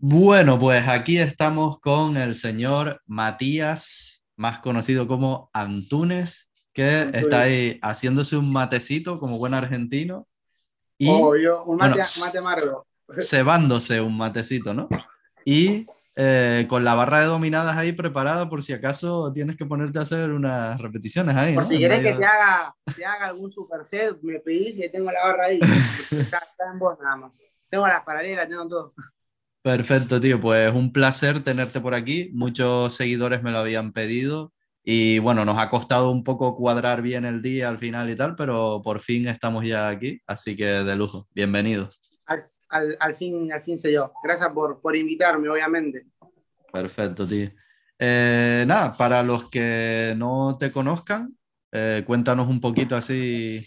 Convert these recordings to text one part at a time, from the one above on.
Bueno, pues aquí estamos con el señor Matías, más conocido como Antunes, que Antunes. está ahí haciéndose un matecito como buen argentino y Obvio, un mate, bueno, mate amargo. cebándose un matecito, ¿no? Y eh, con la barra de dominadas ahí preparada por si acaso tienes que ponerte a hacer unas repeticiones ahí. Por ¿no? si medio que de- te haga, te haga algún superset, me pedís y tengo la barra ahí. Está, está en vos nada más. Tengo las paralelas, tengo todo. Perfecto, tío. Pues un placer tenerte por aquí. Muchos seguidores me lo habían pedido y bueno, nos ha costado un poco cuadrar bien el día al final y tal, pero por fin estamos ya aquí, así que de lujo. Bienvenido. Al, al, al fin, al fin se dio. Gracias por, por invitarme, obviamente. Perfecto, tío. Eh, nada, para los que no te conozcan, eh, cuéntanos un poquito así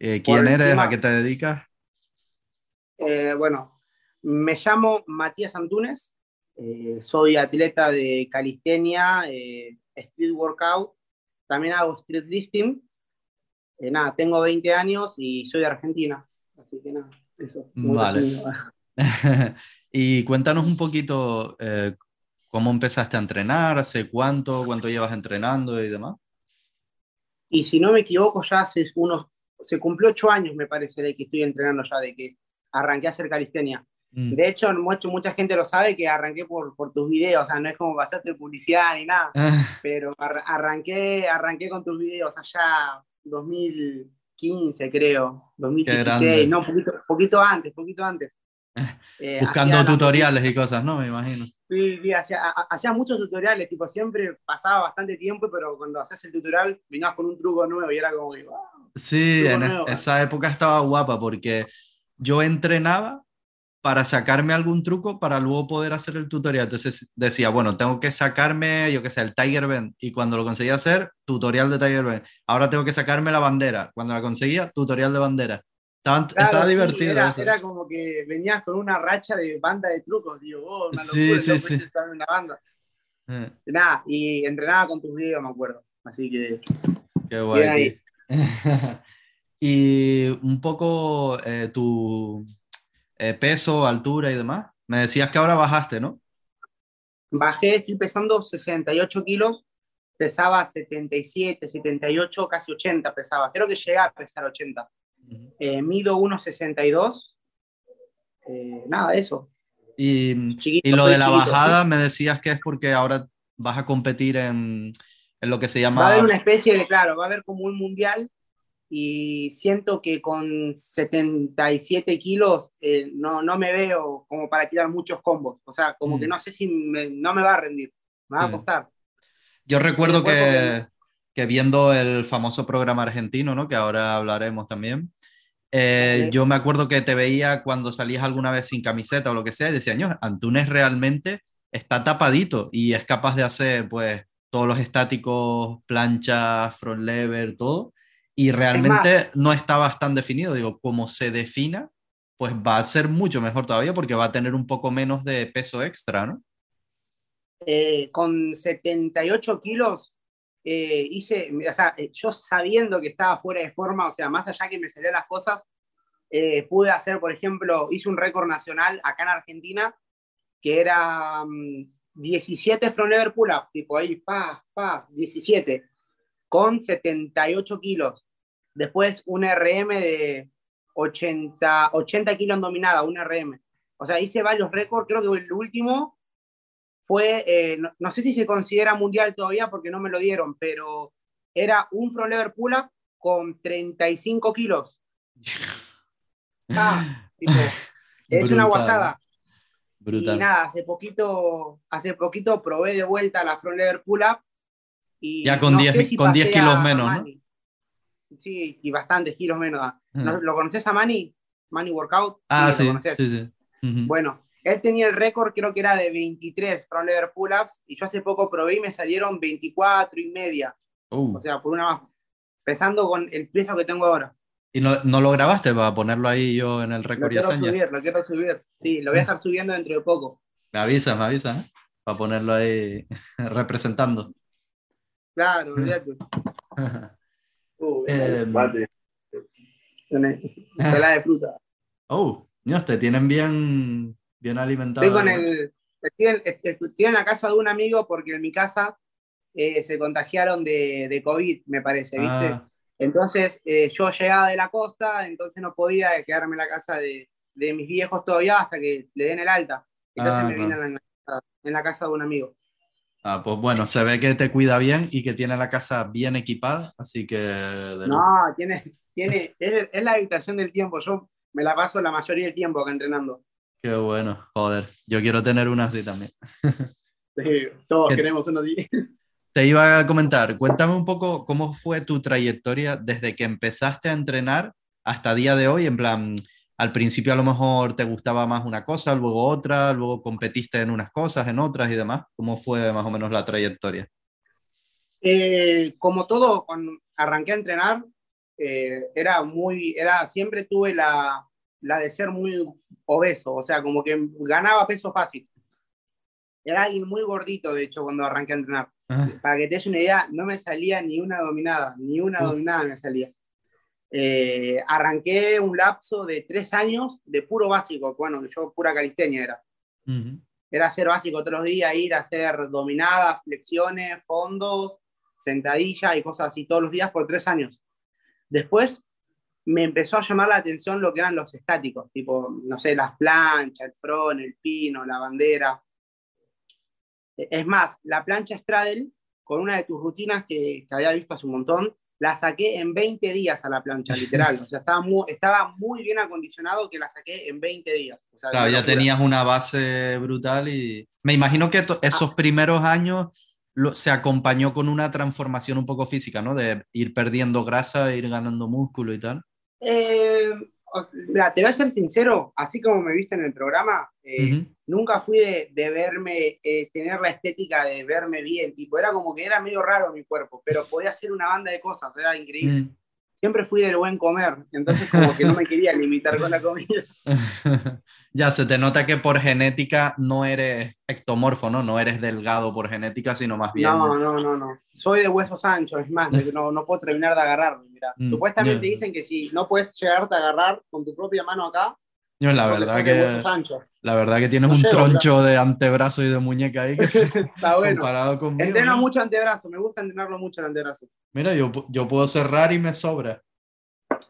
eh, quién eres, encima. a qué te dedicas. Eh, bueno, me llamo Matías Antunes, eh, soy atleta de calistenia, eh, street workout, también hago street lifting. Eh, nada, tengo 20 años y soy de Argentina, así que nada, eso. Vale. Y cuéntanos un poquito cómo empezaste a entrenar, hace cuánto, cuánto llevas entrenando y demás. Y si no me equivoco, ya hace unos, se cumplió 8 años, me parece, de que estoy entrenando ya, de que arranqué a hacer calistenia. Mm. De hecho, mucho, mucha gente lo sabe que arranqué por, por tus videos, o sea, no es como pasarte publicidad ni nada. Ah, pero ar- arranqué, arranqué con tus videos allá 2015, creo, grande. 2016, no, poquito, poquito antes, poquito antes. Eh, Buscando hacía tutoriales y cosas, ¿no? Me imagino. Sí, sí, hacía, ha- hacía muchos tutoriales, tipo, siempre pasaba bastante tiempo, pero cuando hacías el tutorial venías con un truco nuevo y era como que, wow. Sí, en es- esa época estaba guapa porque yo entrenaba para sacarme algún truco para luego poder hacer el tutorial. Entonces decía, bueno, tengo que sacarme, yo qué sé, el Tiger Bend. Y cuando lo conseguía hacer, tutorial de Tiger Bend. Ahora tengo que sacarme la bandera. Cuando la conseguía, tutorial de bandera. Estaba, Claro, estaba sí, divertido era, era como que venías con una racha de banda de trucos, digo, oh, una Sí, locura, sí, sí. está en una banda. Eh, Nada, y entrenaba con tus videos, me acuerdo. Así que qué guay. Ahí. y un poco eh, tu eh, peso, altura y demás. Me decías que ahora bajaste, ¿no? Bajé, estoy pesando 68 kilos, pesaba 77, 78, casi 80 pesaba. Creo que llegué a pesar 80. Eh, mido 1,62. Eh, nada, eso. Y, Chiquito, y lo de la chiquito. bajada me decías que es porque ahora vas a competir en, en lo que se Va a llama... haber una especie de, claro, va a haber como un mundial y siento que con 77 kilos eh, no, no me veo como para tirar muchos combos. O sea, como Mm. que no sé si me- no me va a rendir. Me va a costar. Yo recuerdo que, que viendo el famoso programa argentino, ¿no? que ahora hablaremos también, eh, yo me acuerdo que te veía cuando salías alguna vez sin camiseta o lo que sea y decía, "Ño, Antunes realmente está tapadito y es capaz de hacer pues todos los estáticos, planchas, front lever, todo. Y realmente no estabas tan definido. Digo, como se defina, pues va a ser mucho mejor todavía porque va a tener un poco menos de peso extra, ¿no? eh, con 78 kilos eh, hice, o sea, eh, yo sabiendo que estaba fuera de forma, o sea, más allá que me salían las cosas, eh, pude hacer, por ejemplo, hice un récord nacional acá en Argentina, que era mm, 17 front lever pull-up, tipo ahí, pa, pa, 17, con 78 kilos. Después un RM de 80, 80 kilos en dominada, un RM. O sea, hice varios récords, creo que el último fue, eh, no, no sé si se considera mundial todavía porque no me lo dieron, pero era un front lever pull-up con 35 kilos. Ah, tipo, es una guasada. Brutal. Y nada, hace poquito, hace poquito probé de vuelta la front lever pull-up. Y Ya con no 10 sé si con 10 pasé kilos menos, ¿no? Manny. Sí, y bastantes kilos menos. ah. ¿No- Mm. ¿Lo conoces a Manny? Manny Workout. Ah, lo sí, sí, sí. Bueno, él tenía el récord, creo que era de 23 front lever pull-ups, y yo hace poco probé y me salieron 24 y media. Uh, O sea, por una más. Pesando con el peso que tengo ahora. ¿Y no, no lo grabaste para ponerlo ahí yo en el Lo récord y quiero hazaña? subir, lo quiero subir. Sí, lo voy a estar subiendo dentro de poco. Me avisas, me avisas, ¿eh? Para ponerlo ahí representando. Claro, olvídate. Uh, Eh, mate. Ensalada de fruta. oh, Dios, te tienen bien, Bien alimentado. Estoy, con el, estoy, en, la casa de un amigo porque en mi casa eh, se contagiaron de, de, COVID, me parece, ¿viste? Ah. Entonces eh, yo llegaba de la costa, entonces no podía quedarme en la casa de, de mis viejos todavía hasta que le den el alta. Entonces ah, me vine en la, en la casa de un amigo. Ah, pues bueno, se ve que te cuida bien y que tiene la casa bien equipada, así que... No, tiene, tiene, es, es, la habitación del tiempo. Yo me la paso la mayoría del tiempo acá entrenando. Qué bueno, joder. Yo quiero tener una así también. Sí, todos queremos una así. Te iba a comentar, cuéntame un poco cómo fue tu trayectoria desde que empezaste a entrenar hasta día de hoy, en plan, al principio a lo mejor te gustaba más una cosa, luego otra, luego competiste en unas cosas, en otras y demás. ¿Cómo fue más o menos la trayectoria? Eh, como todo, cuando arranqué a entrenar, eh, era muy, era, siempre tuve la, la, de ser muy obeso, o sea, como que ganaba peso fácil. Era alguien muy gordito, de hecho, cuando arranqué a entrenar. Para que te des una idea, no me salía ni una dominada, ni una dominada me salía. Eh, arranqué un lapso de tres años de puro básico, bueno, yo pura calistenia era. Era hacer básico todos los días, ir a hacer dominadas, flexiones, fondos, sentadillas y cosas así todos los días por tres años. Después me empezó a llamar la atención lo que eran los estáticos, tipo, no sé, las planchas, el front, el pino, la bandera. Es más, la plancha Straddle, con una de tus rutinas que, que había visto hace un montón, la saqué en 20 días a la plancha, literal. O sea, estaba muy, estaba muy bien acondicionado que la saqué en 20 días. claro, ya tenías una base brutal y me imagino que esos ah. primeros años se acompañó con una transformación un poco física, ¿no? De ir perdiendo grasa, ir ganando músculo y tal. Eh, te voy a ser sincero, así como me viste en el programa, eh, nunca fui de, verme, eh, tener la estética de verme bien, tipo, era como que era medio raro mi cuerpo, pero podía hacer una banda de cosas, era increíble. Mm. Siempre fui del buen comer, entonces como que no me quería limitar con la comida. ya, se te nota que por genética no eres ectomorfo, ¿no? No eres delgado por genética, sino más bien... No, no, no, no. Soy de huesos anchos, es más, no, no puedo terminar de agarrarme, mira. Mm, Supuestamente dicen que si no puedes llegarte a agarrar con tu propia mano acá, yo, la verdad que la verdad que tienes un troncho de antebrazo y de muñeca ahí que, Está bueno. comparado conmigo. Entreno mucho antebrazo, me gusta entrenarlo mucho el antebrazo. Mira, yo, yo puedo cerrar y me sobra.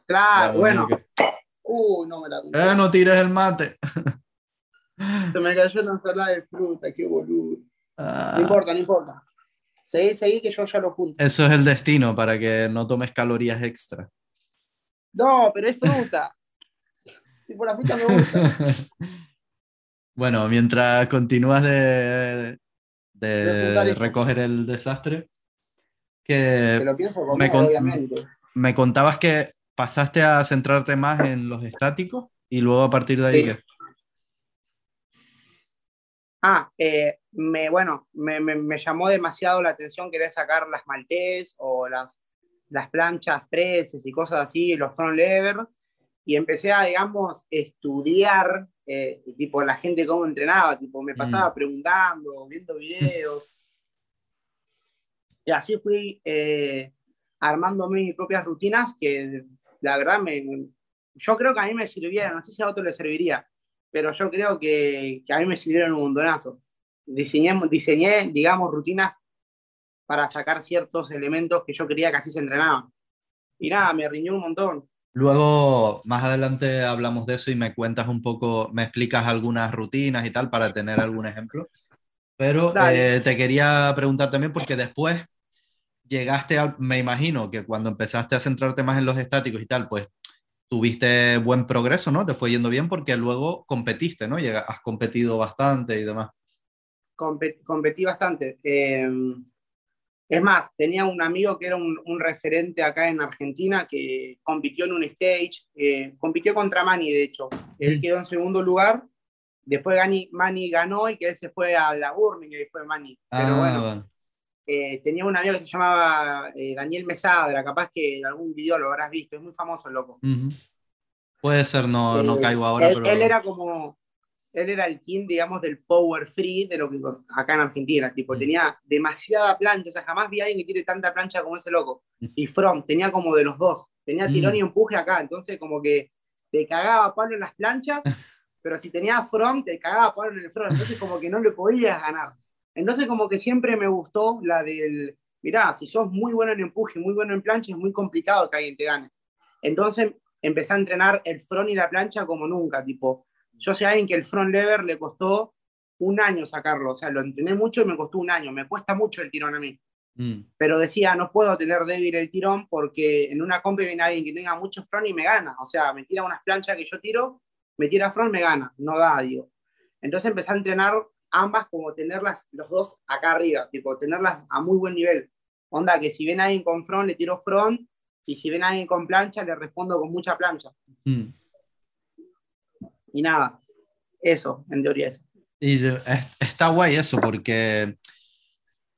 Claro, bueno. Uh, no me la eh, no tires el mate. Se me cayó la ensalada de fruta, qué boludo. Ah. No importa, no importa. Seguí, seguí que yo ya lo junto. Eso es el destino para que no tomes calorías extra. No, pero es fruta. tipo la fruta me gusta. bueno, mientras continúas de, de, recoger el desastre, que lo pienso me, obviamente. me contabas que pasaste a centrarte más en los estáticos y luego a partir de ahí. Ah, eh, me, bueno, me, me, llamó demasiado la atención querer sacar las maltés o las, las planchas preses y cosas así, los front lever, y empecé a, digamos, estudiar, eh, tipo, la gente cómo entrenaba, tipo, me pasaba mm. preguntando, viendo videos. y así fui eh, armándome mis propias rutinas que la verdad, me, yo creo que a mí me sirvieron, no sé si a otro le serviría, pero yo creo que, que a mí me sirvieron un montonazo. Diseñé, diseñé, digamos, rutinas para sacar ciertos elementos que yo quería que así se entrenaban. Y nada, me riñó un montón. Luego, más adelante hablamos de eso y me cuentas un poco, me explicas algunas rutinas y tal para tener algún ejemplo. Pero eh, te quería preguntar también porque después llegaste a, me imagino que cuando empezaste a centrarte más en los estáticos y tal, pues tuviste buen progreso, ¿no? Te fue yendo bien porque luego competiste, ¿no? Llega, has competido bastante y demás. competí bastante. Eh, es más, tenía un amigo que era un, referente acá en Argentina que compitió en un stage, eh, compitió contra Mani, de hecho. Él quedó en segundo lugar, después Mani ganó y que él se fue a la Burning y fue Mani. Pero ah, bueno, eh, tenía un amigo que se llamaba eh, Daniel Mesadra, capaz que en algún video lo habrás visto, es muy famoso el loco. Puede ser, no, no eh, caigo ahora. Él, él, era como, él era el king, digamos, del power free de lo que acá en Argentina, tipo, mm. tenía demasiada plancha, o sea, jamás vi a alguien que tiene tanta plancha como ese loco. Mm. Y From tenía como de los dos, tenía tirón y empuje acá, entonces como que te cagaba Pablo en las planchas pero si tenías front, te cagaba poner en el front, entonces como que no le podías ganar. Entonces como que siempre me gustó la del, mirá, si sos muy bueno en empuje, muy bueno en plancha, es muy complicado que alguien te gane. Entonces empecé a entrenar el front y la plancha como nunca, tipo, yo sé a alguien que el front lever le costó un año sacarlo, o sea, lo entrené mucho y me costó un año, me cuesta mucho el tirón a mí. Mm. Pero decía, no puedo tener débil el tirón porque en una comp viene alguien que tenga mucho front y me gana, o sea, me tira unas planchas que yo tiro me tira front, me gana, no da, digo. Entonces empecé a entrenar ambas como tenerlas los dos acá arriba, tipo tenerlas a muy buen nivel. Onda que si ven a alguien con front, le tiro front, y si ven a alguien con plancha, le respondo con mucha plancha. Mm. Y nada, eso, en teoría eso. Y está guay eso, porque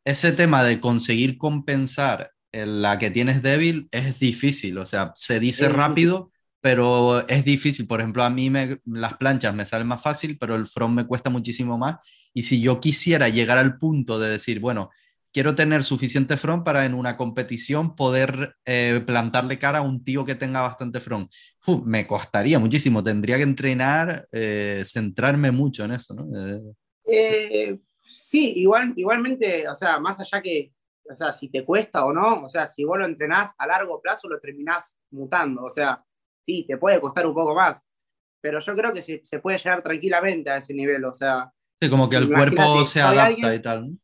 ese tema de conseguir compensar la que tienes débil es difícil, o sea, se dice rápido, pero es difícil. Por ejemplo, a mí me, las planchas me salen más fácil, pero el front me cuesta muchísimo más. Y si yo quisiera llegar al punto de decir, bueno, quiero tener suficiente front para en una competición poder eh, plantarle cara a un tío que tenga bastante front, me costaría muchísimo. Tendría que entrenar, eh, centrarme mucho en eso, ¿no? Eh, sí, igual, igualmente, o sea, más allá que, o sea, si te cuesta o no, o sea, si vos lo entrenás a largo plazo, lo terminás mutando, o sea, sí, te puede costar un poco más, pero yo creo que se, se puede llegar tranquilamente a ese nivel, o sea... Sí, como que el cuerpo se adapta y tal.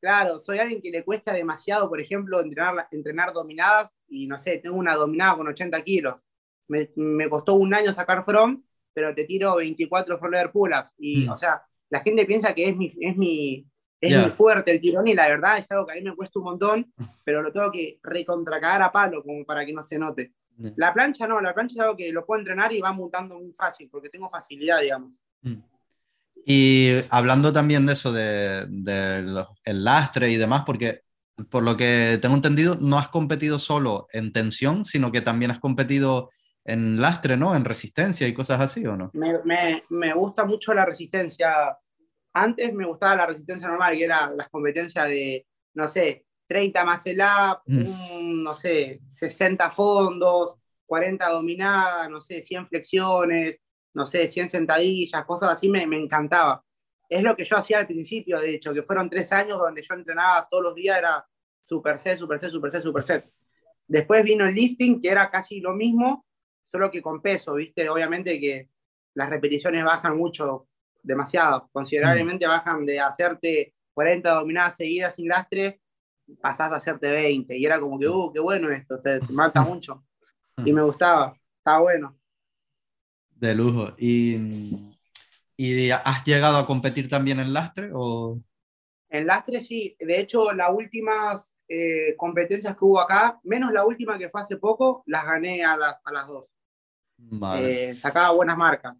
Claro, soy alguien que le cuesta demasiado, por ejemplo, entrenar, entrenar dominadas y no sé, tengo una dominada con 80 kilos. Me, me costó un año sacar front, pero te tiro 24 front lever pull-ups. Y, mm. o sea, la gente piensa que es mi, es mi, es muy fuerte el tirón y la verdad es algo que a mí me cuesta un montón, pero lo tengo que recontracagar a palo como para que no se note. La plancha no, la plancha es algo que lo puedo entrenar y va mutando muy fácil, porque tengo facilidad, digamos. Mm. Y hablando también de eso, del de, el lastre y demás, porque por lo que tengo entendido, no has competido solo en tensión, sino que también has competido en lastre, ¿no? En resistencia y cosas así, ¿o no? Me, me, me gusta mucho la resistencia. Antes me gustaba la resistencia normal, que era las competencias de, no sé, 30 más el up, mm. no sé, 60 fondos, 40 dominadas, no sé, 100 flexiones, no sé, 100 sentadillas, cosas así, me, me encantaba. Es lo que yo hacía al principio, de hecho, que fueron tres años donde yo entrenaba todos los días, era super set, super set, super set, super set. Después vino el lifting, que era casi lo mismo, solo que con peso, ¿viste? Obviamente que las repeticiones bajan mucho, demasiado, considerablemente mm. bajan de hacerte 40 dominadas seguidas sin lastre pasás a hacerte 20 y era como que, uh, qué bueno esto, te, mata mucho. Y me gustaba, estaba bueno. De lujo. ¿Y, ¿Y, has llegado a competir también en lastre? O... En lastre sí, de hecho las últimas eh, competencias que hubo acá, menos la última que fue hace poco, las gané a, a las dos. Vale. Eh, sacaba buenas marcas.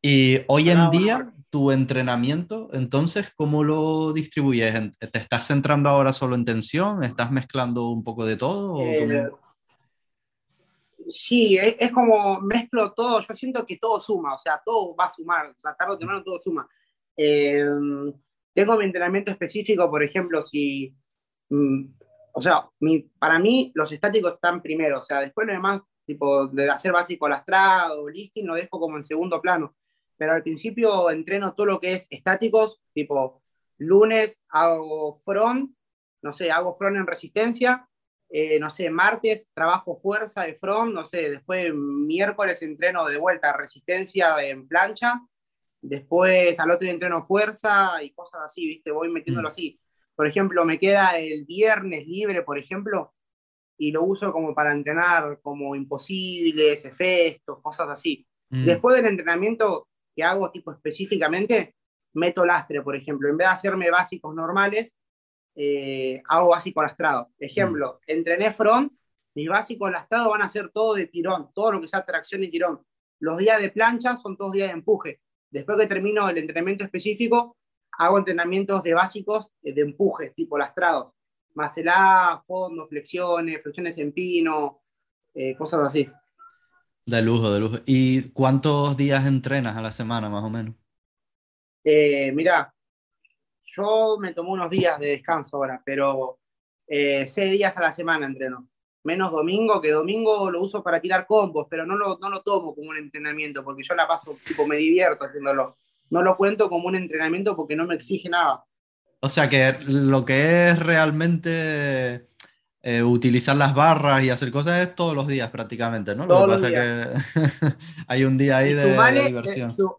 Y hoy en día, tu entrenamiento, entonces, ¿cómo lo distribuyes? ¿Te estás centrando ahora solo en tensión? ¿Estás mezclando un poco de todo? Eh, sí, es, como mezclo todo. Yo siento que todo suma, o sea, todo va a sumar. O sea, tarde o temprano todo suma. Eh, tengo mi entrenamiento específico, por ejemplo, si. Mm, o sea, mi, para mí los estáticos están primero, o sea, después lo demás, tipo de hacer básico lastrado, listing, lo dejo como en segundo plano pero al principio entreno todo lo que es estáticos, tipo lunes hago front, no sé, hago front en resistencia, eh, no sé, martes trabajo fuerza de front, no sé, después miércoles entreno de vuelta resistencia en plancha, después al otro día entreno fuerza y cosas así, ¿viste? Voy metiéndolo mm. así. Por ejemplo, me queda el viernes libre, por ejemplo, y lo uso como para entrenar como imposibles, efectos, cosas así. Mm. Después del entrenamiento que hago tipo específicamente, meto lastre, por ejemplo. En vez de hacerme básicos normales, eh, hago básico lastrado. Ejemplo, mm. entrené front, mis básicos lastrados van a ser todo de tirón, todo lo que sea tracción y tirón. Los días de plancha son todos días de empuje. Después que termino el entrenamiento específico, hago entrenamientos de básicos eh, de empuje, tipo lastrados. Macelá, fondo, flexiones, flexiones en pino, eh, cosas así. De lujo, de lujo. ¿Y cuántos días entrenas a la semana, más o menos? Eh, mira, yo me tomo unos días de descanso ahora, pero eh, seis días a la semana entreno. menos domingo, que domingo lo uso para tirar combos, pero no lo, no lo tomo como un entrenamiento, porque yo la paso, tipo, me divierto haciéndolo. No lo cuento como un entrenamiento porque no me exige nada. O sea que lo que es realmente eh, utilizar las barras y hacer cosas es todos los días prácticamente, ¿no? Todos lo que pasa es que hay un día ahí de, diversión. eh, su-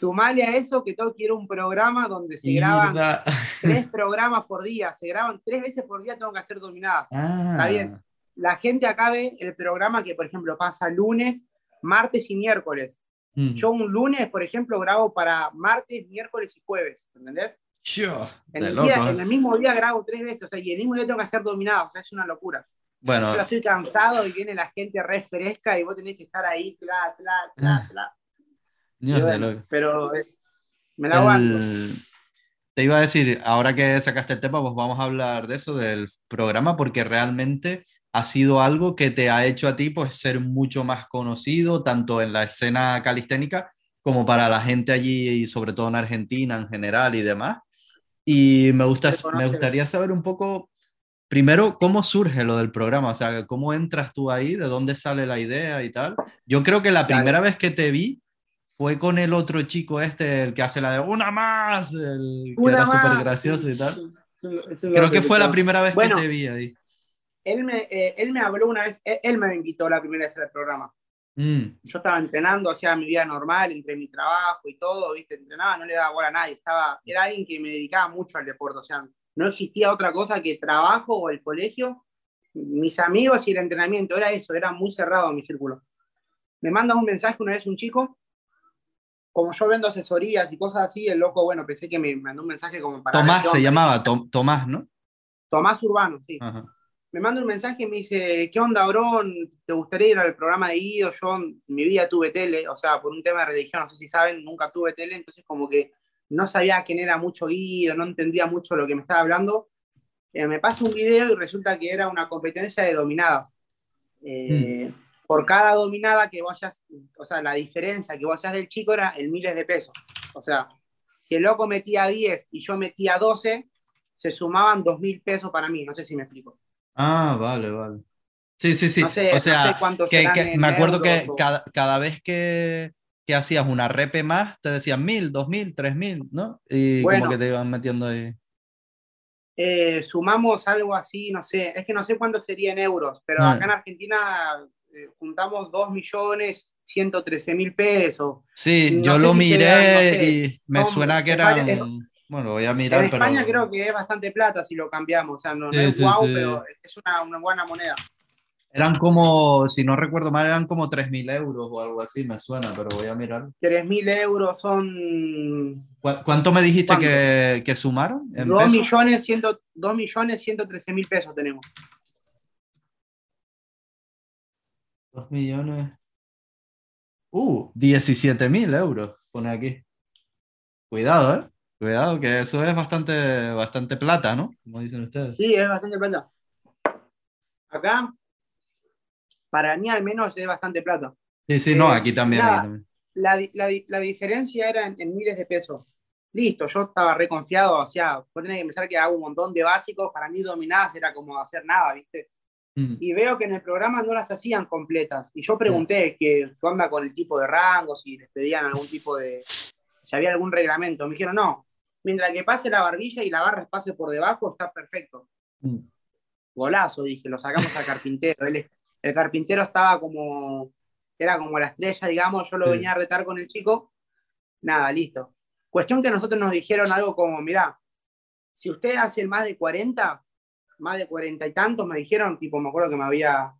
sumale a eso que todo quiero un programa donde se graban tres programas por día, se graban tres veces por día, tengo que hacer dominadas. Ah, bien. La gente acá ve el programa que, por ejemplo, pasa lunes, martes y miércoles. mm. Yo un lunes, por ejemplo, grabo para martes, miércoles y jueves, ¿entendés? Yo, En el, día- ¿eh? en el mismo día grabo tres veces, o sea, y el mismo día tengo que hacer dominadas, o sea, es una locura. Bueno, Yo estoy cansado y viene la gente re fresca y vos tenés que estar ahí, tla, tla, tla, Ah. tla. Dios Y de bueno, loco. pero eh, me la aguanto. El- Te iba a decir, ahora que sacaste el tema, pues vamos a hablar de eso, del programa, porque realmente ha sido algo que te ha hecho a ti pues ser mucho más conocido, tanto en la escena calisténica como para la gente allí y sobre todo en Argentina en general y demás. Y me, gusta, me gustaría saber un poco, primero, cómo surge lo del programa, o sea, cómo entras tú ahí, de dónde sale la idea y tal. Yo creo que la primera vez que te vi fue con el otro chico este, el que hace la de una más, el que Una era súper gracioso y tal. Creo que fue la primera vez Bueno. que te vi ahí. Él me, eh, él me habló una vez, él, él me invitó la primera vez al programa. Mm, Yo estaba entrenando, hacía mi vida normal, entre mi trabajo y todo, ¿viste? Entrenaba, no le daba bola a nadie. Estaba, era alguien que me dedicaba mucho al deporte, o sea, no existía otra cosa que trabajo o el colegio, mis amigos y el entrenamiento. Era eso, era muy cerrado mi círculo. Me manda un mensaje una vez un chico, como yo vendo asesorías y cosas así, el loco, bueno, pensé que me mandó un mensaje como para... Tomás se llamaba, Tom- Tomás, ¿no? Tomás Urbano, sí. Ajá. me manda un mensaje y me dice, ¿qué onda, Bron? ¿Te gustaría ir al programa de Guido? Yo en mi vida tuve tele, o sea, por un tema de religión, no sé si saben, nunca tuve tele, entonces como que no sabía quién era mucho Guido, no entendía mucho lo que me estaba hablando. Eh, me pasa un video y resulta que era una competencia de dominadas. Eh, Por cada dominada que vayas, o sea, la diferencia que hacías del chico era en miles de pesos. O sea, si el loco metía 10 y yo metía 12, se sumaban 2 mil pesos para mí, no sé si me explico. Ah, vale, vale. Sí, sí, sí. No sé, o no sea, sé que, que me acuerdo que o- cada, cada vez que, que hacías una repe más, te decían mil, dos mil, tres mil, ¿no? Y Bueno. como que te iban metiendo ahí. eh, sumamos algo así, no sé, es que no sé cuánto sería en euros, pero Ah. acá en Argentina eh, juntamos 2 millones 113 mil pesos. Sí, No yo lo si miré no sé, y me suena que varias- Bueno, voy a mirar, En pero. España creo que es bastante plata si lo cambiamos, o sea, no, no Sí, es sí, guau, sí. pero es una, una buena moneda. Eran como, si no recuerdo mal, eran como 3.000 euros o algo así, me suena, pero voy a mirar. 3 mil euros son ¿Cu- ¿Cuánto me dijiste ¿Cuánto? que, que sumaron? En 2 pesos? millones, 100, 2 millones 113 mil pesos tenemos. Dos millones. Uh, 17.000 euros, pone aquí. Cuidado, ¿eh? Cuidado, que eso es bastante, bastante plata, ¿no? Como dicen ustedes. Sí, es bastante plata. Acá, para mí al menos es bastante plata. Sí, sí, no, Eh, aquí también. aquí también. la, la la diferencia era en, en miles de pesos. Listo, yo estaba reconfiado, o sea, vos tenés que pensar que hago un montón de básicos, para mí dominadas era como hacer nada, ¿viste? Mm. Y veo que en el programa no las hacían completas. Y yo pregunté qué onda con el tipo de rango, si les pedían algún tipo de... si había algún reglamento. Me dijeron, no, mientras que pase la barbilla y la barra pase por debajo, está perfecto. Mm. Golazo, dije, lo sacamos al carpintero. Él- el carpintero estaba como, era como la estrella, digamos, yo lo Sí. venía a retar con el chico. Nada, listo. Cuestión que nosotros nos dijeron algo como, mirá, si usted hace más de 40, más de 40 y tantos, me dijeron, tipo, me acuerdo que me, había,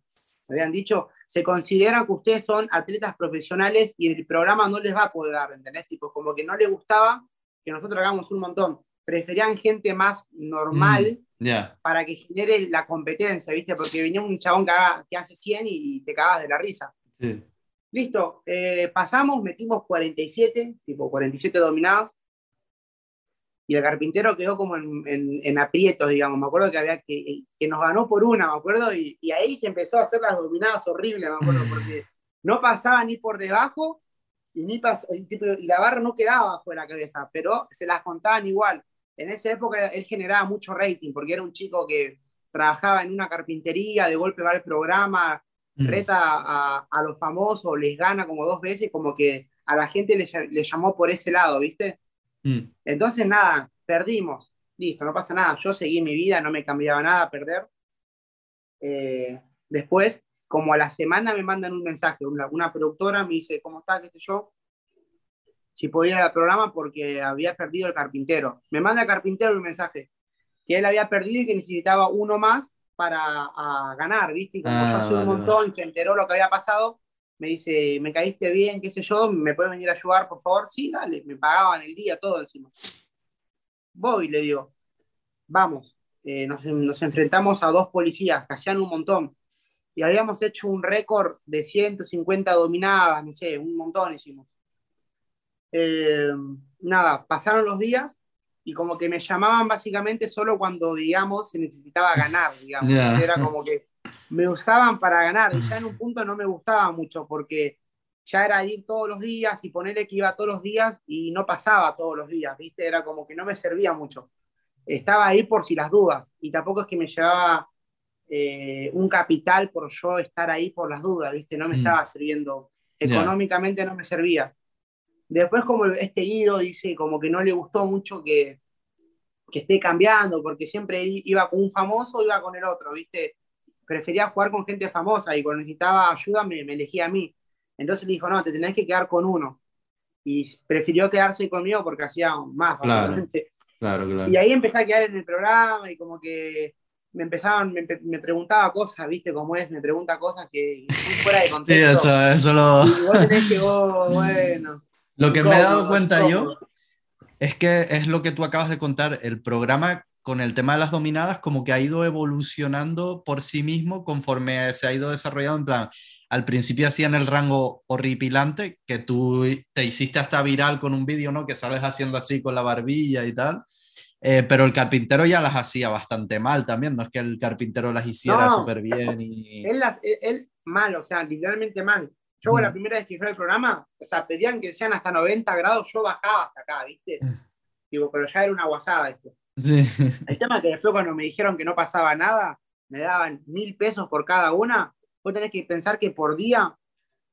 me habían dicho, se considera que ustedes son atletas profesionales y el programa no les va a poder dar, ¿entendés? Tipo, como que no les gustaba que nosotros hagamos un montón. Preferían gente más normal Ya. para que genere la competencia, ¿viste? Porque venía un chabón que, haga- que hace 100 y, y te cagas de la risa. Sí. Listo, eh, pasamos, metimos 47, tipo 47 dominadas, y el carpintero quedó como en, en- en aprietos, digamos. Me acuerdo que había que, que nos ganó por una, me acuerdo, y, y ahí se empezó a hacer las dominadas horribles, me acuerdo, porque no pasaba ni por debajo y, ni pas- y tipo, y la barra no quedaba bajo de la cabeza, pero se las contaban igual. En esa época él generaba mucho rating, porque era un chico que trabajaba en una carpintería, de golpe va al programa, mm. reta a, los famosos, les gana como dos veces, como que a la gente le, llamó por ese lado, ¿viste? Mm. Entonces, nada, perdimos. Listo, no pasa nada. Yo seguí mi vida, no me cambiaba nada perder. Eh, después, como a la semana me mandan un mensaje, una, productora me dice, ¿cómo está? ¿Qué sé yo? Si podía ir al programa porque había perdido el carpintero. Me manda el carpintero un mensaje que él había perdido y que necesitaba uno más para ganar, ¿viste? Y como yo hace un montón, se enteró lo que había pasado, me dice, me caíste bien, qué sé yo, ¿me puedes venir a ayudar, por favor? Sí, dale, me pagaban el día, todo encima. Voy, le digo, vamos, eh, nos, nos, enfrentamos a dos policías que hacían un montón, y habíamos hecho un récord de 150 dominadas, no sé, un montón hicimos. Eh, nada, pasaron los días y como que me llamaban básicamente solo cuando, digamos, se necesitaba ganar, digamos. Era como que me usaban para ganar y ya en un punto no me gustaba mucho porque ya era ir todos los días y ponerle que iba todos los días y no pasaba todos los días, ¿viste? Era como que no me servía mucho. Estaba ahí por si las dudas y tampoco es que me llevaba eh, un capital por yo estar ahí por las dudas, ¿viste? No me mm. estaba sirviendo, económicamente no me servía. Después como este Guido dice como que no le gustó mucho que, que esté cambiando, porque siempre iba con un famoso o iba con el otro, ¿viste? Prefería jugar con gente famosa y cuando necesitaba ayuda me, elegía a mí. Entonces le dijo, no, te tenés que quedar con uno. Y prefirió quedarse conmigo porque hacía más, claro, claro, Y ahí empecé a quedar en el programa y como que me empezaban, me, preguntaba cosas, ¿viste? Como es, me pregunta cosas que fuera de contexto. Sí, eso, eso lo... Y vos tenés que, bueno... Lo que me he dado cuenta yo es que es lo que tú acabas de contar, el programa con el tema de las dominadas como que ha ido evolucionando por sí mismo conforme se ha ido desarrollando en plan, al principio hacían el rango horripilante, que tú te hiciste hasta viral con un vídeo, ¿no? Que sales haciendo así con la barbilla y tal. Eh, pero el carpintero ya las hacía bastante mal también, no es que el carpintero las hiciera súper bien. Y... Él, las, él, mal, o sea, literalmente mal. Yo la primera vez que fui al programa, o sea, pedían que sean hasta 90 grados, yo bajaba hasta acá, ¿viste? Digo, pero ya era una guasada esto. Sí. El tema es que después cuando me dijeron que no pasaba nada, me daban mil pesos por cada una, vos tenés que pensar que por día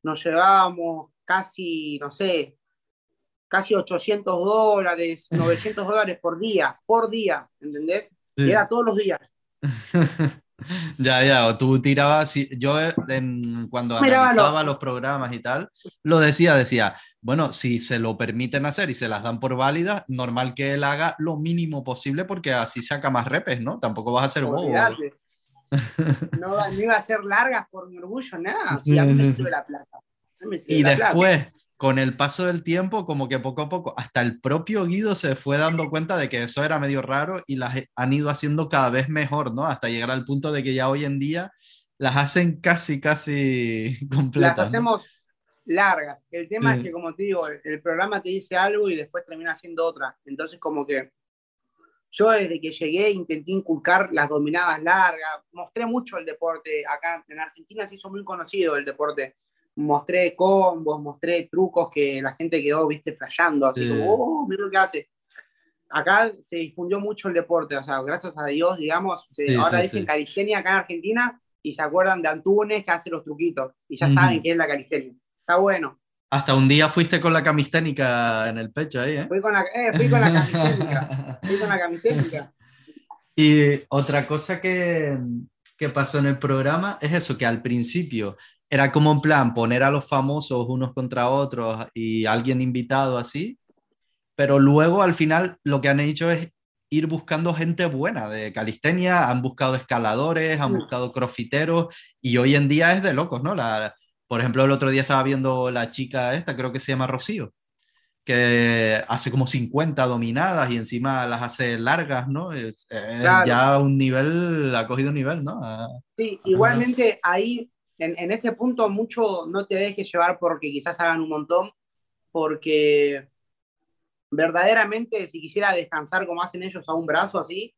nos llevábamos casi, no sé, casi 800 dólares, 900 dólares por día, por día, ¿entendés? Y era todos los días. ya, ya, o tú tirabas, yo cuando analizaba los programas y tal, lo decía, decía, bueno, si se lo permiten hacer y se las dan por válidas, normal que él haga lo mínimo posible porque así saca más repes, ¿no? Tampoco vas a hacer bobo. No, no, iba a ser largas por mi orgullo, nada. me la plata. y después, con el paso del tiempo, como que poco a poco, hasta el propio Guido se fue dando cuenta de que eso era medio raro y las han ido haciendo cada vez mejor, ¿no? Hasta llegar al punto de que ya hoy en día las hacen casi, casi completas. Las hacemos largas. El tema es que, como te digo, el, programa te dice algo y después termina haciendo otra. Entonces, como que yo desde que llegué intenté inculcar las dominadas largas, mostré mucho el deporte. Acá en Argentina se hizo muy conocido el deporte mostré combos, mostré trucos que la gente quedó, viste, flasheando, así como, oh, mira lo que hace. Acá se difundió mucho el deporte, o sea, gracias a Dios, digamos, ahora dicen calistenia acá en Argentina y se acuerdan de Antunes que hace los truquitos y ya saben qué es la calistenia. Está bueno. Hasta un día fuiste con la camisténica en el pecho ahí, ¿eh? Fui con la, eh, fui con la camisténica. fui con la camisténica. Y otra cosa que, que pasó en el programa es eso, que al principio era como en plan poner a los famosos unos contra otros y alguien invitado así, pero luego al final lo que han hecho es ir buscando gente buena de calistenia, han buscado escaladores, han mm. buscado crofiteros y hoy en día es de locos, ¿no? La, por ejemplo, el otro día estaba viendo la chica esta, creo que se llama Rocío, que hace como 50 dominadas y encima las hace largas, ¿no? Ya un nivel, ha cogido un nivel, ¿no? Sí, igualmente ahí en, ese punto mucho no te dejes llevar porque quizás hagan un montón, porque verdaderamente si quisiera descansar como hacen ellos a un brazo así,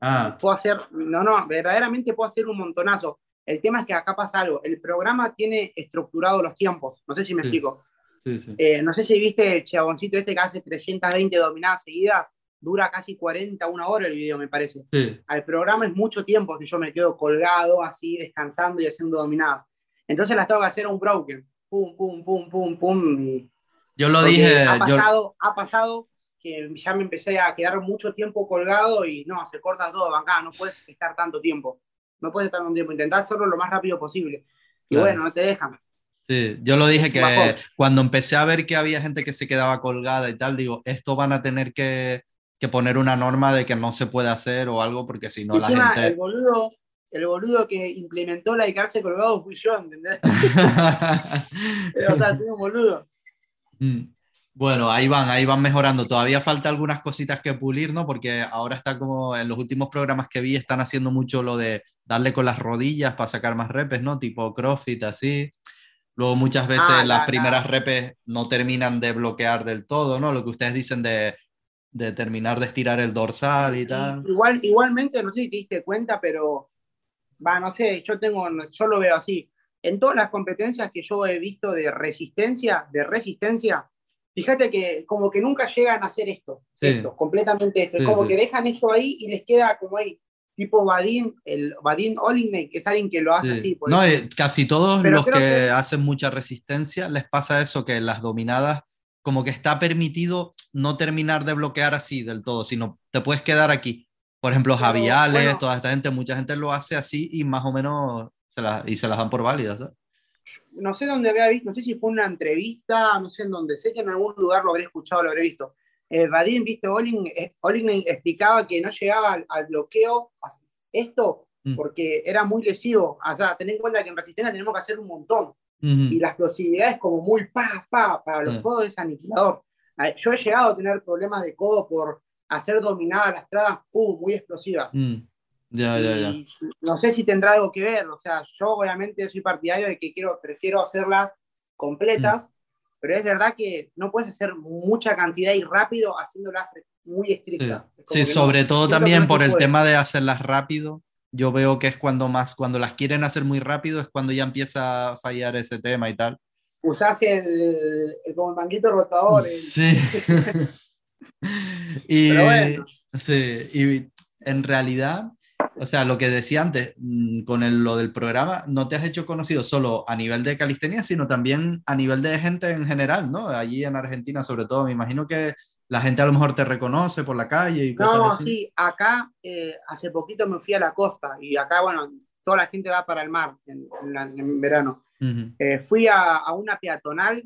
ah. puedo hacer, no, no, verdaderamente puedo hacer un montonazo. El tema es que acá pasa algo, el programa tiene estructurado los tiempos, no sé si me explico. Eh, no sé si viste el chaboncito este que hace 320 dominadas seguidas, dura casi 40, una hora el video, me parece. Sí. Al programa es mucho tiempo que yo me quedo colgado, así, descansando y haciendo dominadas. Entonces las tengo que hacer un broken. Pum, pum, pum, pum, pum. y- Yo lo porque dije, Ha yo, pasado, ha pasado que ya me empecé a quedar mucho tiempo colgado y no, se corta todo, acá, no puedes estar tanto tiempo. No puedes estar tanto tiempo. Intentá hacerlo lo más rápido posible. Y Claro. bueno, no te dejan. sí, yo lo dije que cuando empecé a ver que había gente que se quedaba colgada y tal, digo, esto van a tener que, que poner una norma de que no se puede hacer o algo, porque si no la el gente... boludo, el boludo que implementó la de quedarse colgado fui yo, ¿entendés? o sea, soy un boludo. Mm. Bueno, ahí van, ahí van mejorando. Todavía falta algunas cositas que pulir, ¿no? Porque ahora está como en los últimos programas que vi están haciendo mucho lo de darle con las rodillas para sacar más repes, ¿no? Tipo CrossFit, así. Luego muchas veces Ah, las la- primeras repes no terminan de bloquear del todo, ¿no? Lo que ustedes dicen de, de terminar de estirar el dorsal y tal. Igual, igualmente, no sé si te diste cuenta, pero va, no sé, yo tengo, yo lo veo así. En todas las competencias que yo he visto de resistencia, de resistencia, fíjate que como que nunca llegan a hacer esto, Sí. esto, completamente esto. Sí, es como sí. que dejan eso ahí y les queda como ahí, tipo Vadim, el Vadim Olinek, que es alguien que lo hace Sí. así. por No, eh, casi todos Pero los que, que- hacen mucha resistencia les pasa eso, que las dominadas como que está permitido no terminar de bloquear así del todo, sino te puedes quedar aquí. Por ejemplo, Javiales, bueno. toda esta gente, mucha gente lo hace así y más o menos se las, y se las dan por válidas. ¿sabes? No sé dónde había visto, no sé si fue una entrevista, no sé en dónde, sé que en algún lugar lo habré escuchado, lo habré visto. Eh, Vadim, viste, Olin, eh, Olin explicaba que no llegaba al, al bloqueo, esto, Mm. porque era muy lesivo. O sea, ten en cuenta que en resistencia tenemos que hacer un montón. Y la explosividad es como muy pa, pa, para los Mm. codos es aniquilador. Ah, Yo he llegado a tener problemas de codo por hacer dominadas las tradas, uh, muy explosivas. Mm. Ya, ya, ya. No sé si tendrá algo que ver, o sea, yo obviamente soy partidario de que quiero, prefiero hacerlas completas, Mm. pero es verdad que no puedes hacer mucha cantidad y rápido haciéndolas muy estrictas. Sí, no. sobre todo también por el puede. tema de hacerlas rápido. Yo veo que es cuando más, cuando las quieren hacer muy rápido, es cuando ya empieza a fallar ese tema y tal. Usás el, el- como el manguito rotador. el- Sí. y, bueno. sí, y en realidad, o sea, lo que decía antes, mm, con el- lo del programa, no te has hecho conocido solo a nivel de calistenia, sino también a nivel de gente en general, ¿no? Allí en Argentina, sobre todo, me imagino que la gente a lo mejor te reconoce por la calle y cosas No, así. sí, acá eh, hace poquito me fui a la costa y acá, bueno, toda la gente va para el mar en, en en verano. Ujú. Eh, fui a, a una peatonal,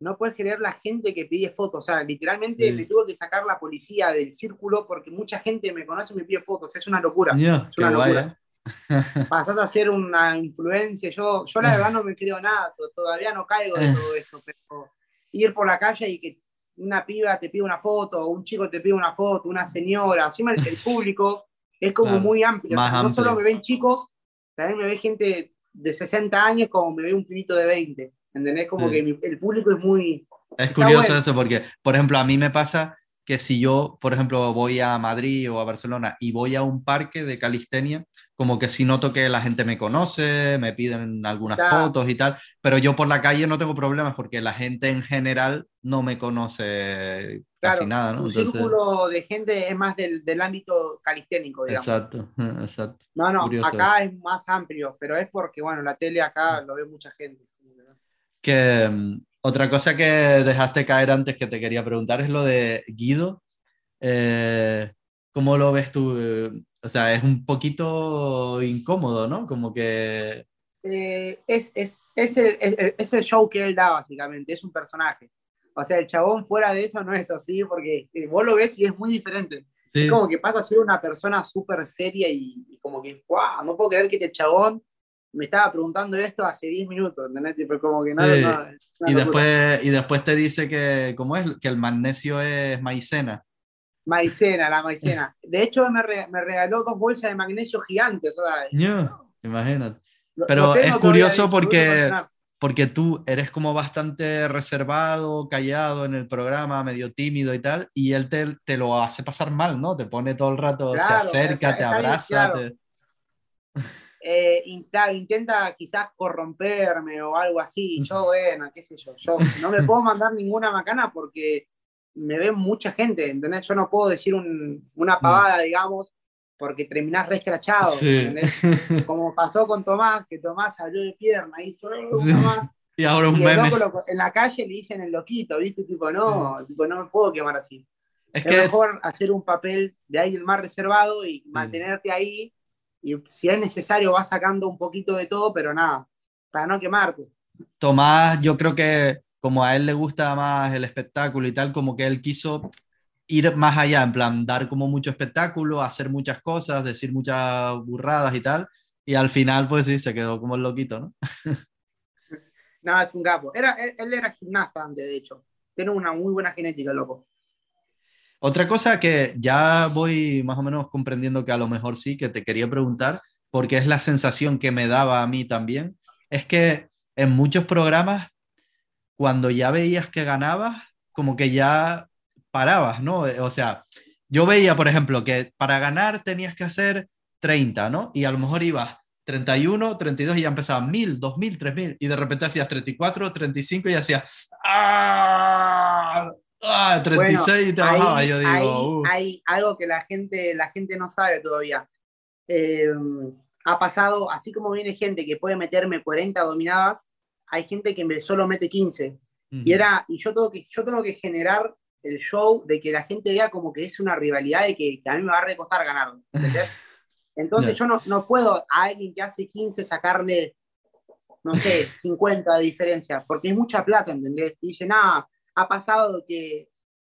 no puedes creer la gente que pide fotos, o sea, literalmente Sí. me tuvo que sacar la policía del círculo porque mucha gente me conoce y me pide fotos, es una locura. Ya, Es una locura. ¿eh? Pasás a ser una influencia, yo, yo la verdad no me creo nada, to- todavía no caigo de todo esto, pero ir por la calle y que una piba te pide una foto, un chico te pide una foto, una señora, encima el, el público es como Claro, muy amplio, o más sea, no amplio. solo me ven chicos, también me ve gente de 60 años como me ve un pibito de 20, ¿entendés? Como Sí. que el público es muy... Es curioso bueno. eso porque, por ejemplo, a mí me pasa que si yo, por ejemplo, voy a Madrid o a Barcelona y voy a un parque de calistenia, como que si noto que la gente me conoce, me piden algunas Claro. fotos y tal, pero yo por la calle no tengo problemas porque la gente en general no me conoce casi Claro, nada, ¿no? tu Entonces, círculo de gente es más del, del ámbito calisténico, digamos. exacto, exacto. No, no, curioso acá es más amplio, pero es porque, bueno, la tele acá lo ve mucha gente. Que mm, otra cosa que dejaste caer antes que te quería preguntar es lo de Guido. Eh, ¿cómo lo ves tú? Eh, O sea, es un poquito incómodo, ¿no? Como que... Eh, es, es, es, el, es- es el show que él da, básicamente, es un personaje. O sea, el chabón fuera de eso no es así, porque eh, vos lo ves y es muy diferente. Sí, Es como que pasa a ser una persona súper seria y, y como que, wow, no puedo creer que este chabón me estaba preguntando esto hace 10 minutos, ¿entendés? Tipo, como que no, Sí. no, una y después, y después te dice que, ¿cómo es? Que el magnesio es maicena. Maicena, la maicena. De hecho, me, re- me regaló dos bolsas de magnesio gigantes. Ya, imagínate. Pero es curioso porque- porque tú eres como bastante reservado, callado en el programa, medio tímido y tal, y él te, te lo hace pasar mal, ¿no? Te pone todo el rato, Claro, se acerca, o sea, te abraza, claro. te- Eh, inta- intenta quizás corromperme o algo así. y Yo, bueno, qué sé yo, yo no me puedo mandar ninguna macana porque me ve mucha gente, ¿entendés? Yo no puedo decir una pavada, digamos, porque terminás re escrachado, Como pasó con Tomás, que Tomás salió de pierna, hizo Tomás. Y ahora un meme. en la calle le dicen el loquito, ¿viste? Tipo, no, tipo, no me puedo quemar así. Es, que... mejor hacer un papel de ahí el más reservado y mantenerte ahí. Y si es necesario, vas sacando un poquito de todo, pero nada, para no quemarte. Tomás, yo creo que como a él le gusta más el espectáculo y tal, como que él quiso ir más allá, en plan, dar como mucho espectáculo, hacer muchas cosas, decir muchas burradas y tal, y al final, pues sí, se quedó como el loquito, ¿no? no, es un capo. Era, él, era gimnasta antes, de hecho. Tiene una muy buena genética, loco. Otra cosa que ya voy más o menos comprendiendo que a lo mejor sí, que te quería preguntar, porque es la sensación que me daba a mí también, es que en muchos programas cuando ya veías que ganabas, como que ya parabas, ¿no? O sea, yo veía, por ejemplo, que para ganar tenías que hacer 30, ¿no? Y a lo mejor ibas 31, 32 y ya empezabas 1000, 2000, 3000 y de repente hacías 34, 35 y hacías ¡Ah! ¡Ah! 36 y te bajaba. Yo digo, hay algo que la gente, la gente no sabe todavía. Eh, ha pasado, así como viene gente que puede meterme 40 dominadas, hay gente que me solo mete 15. Y, era, y yo, tengo que, yo tengo que generar el show de que la gente vea como que es una rivalidad y que, a mí me va a recostar ganar. Entonces yo no, no, puedo a alguien que hace 15 sacarle, no sé, 50 de diferencia, porque es mucha plata, ¿entendés? Y dice, nada, ha pasado que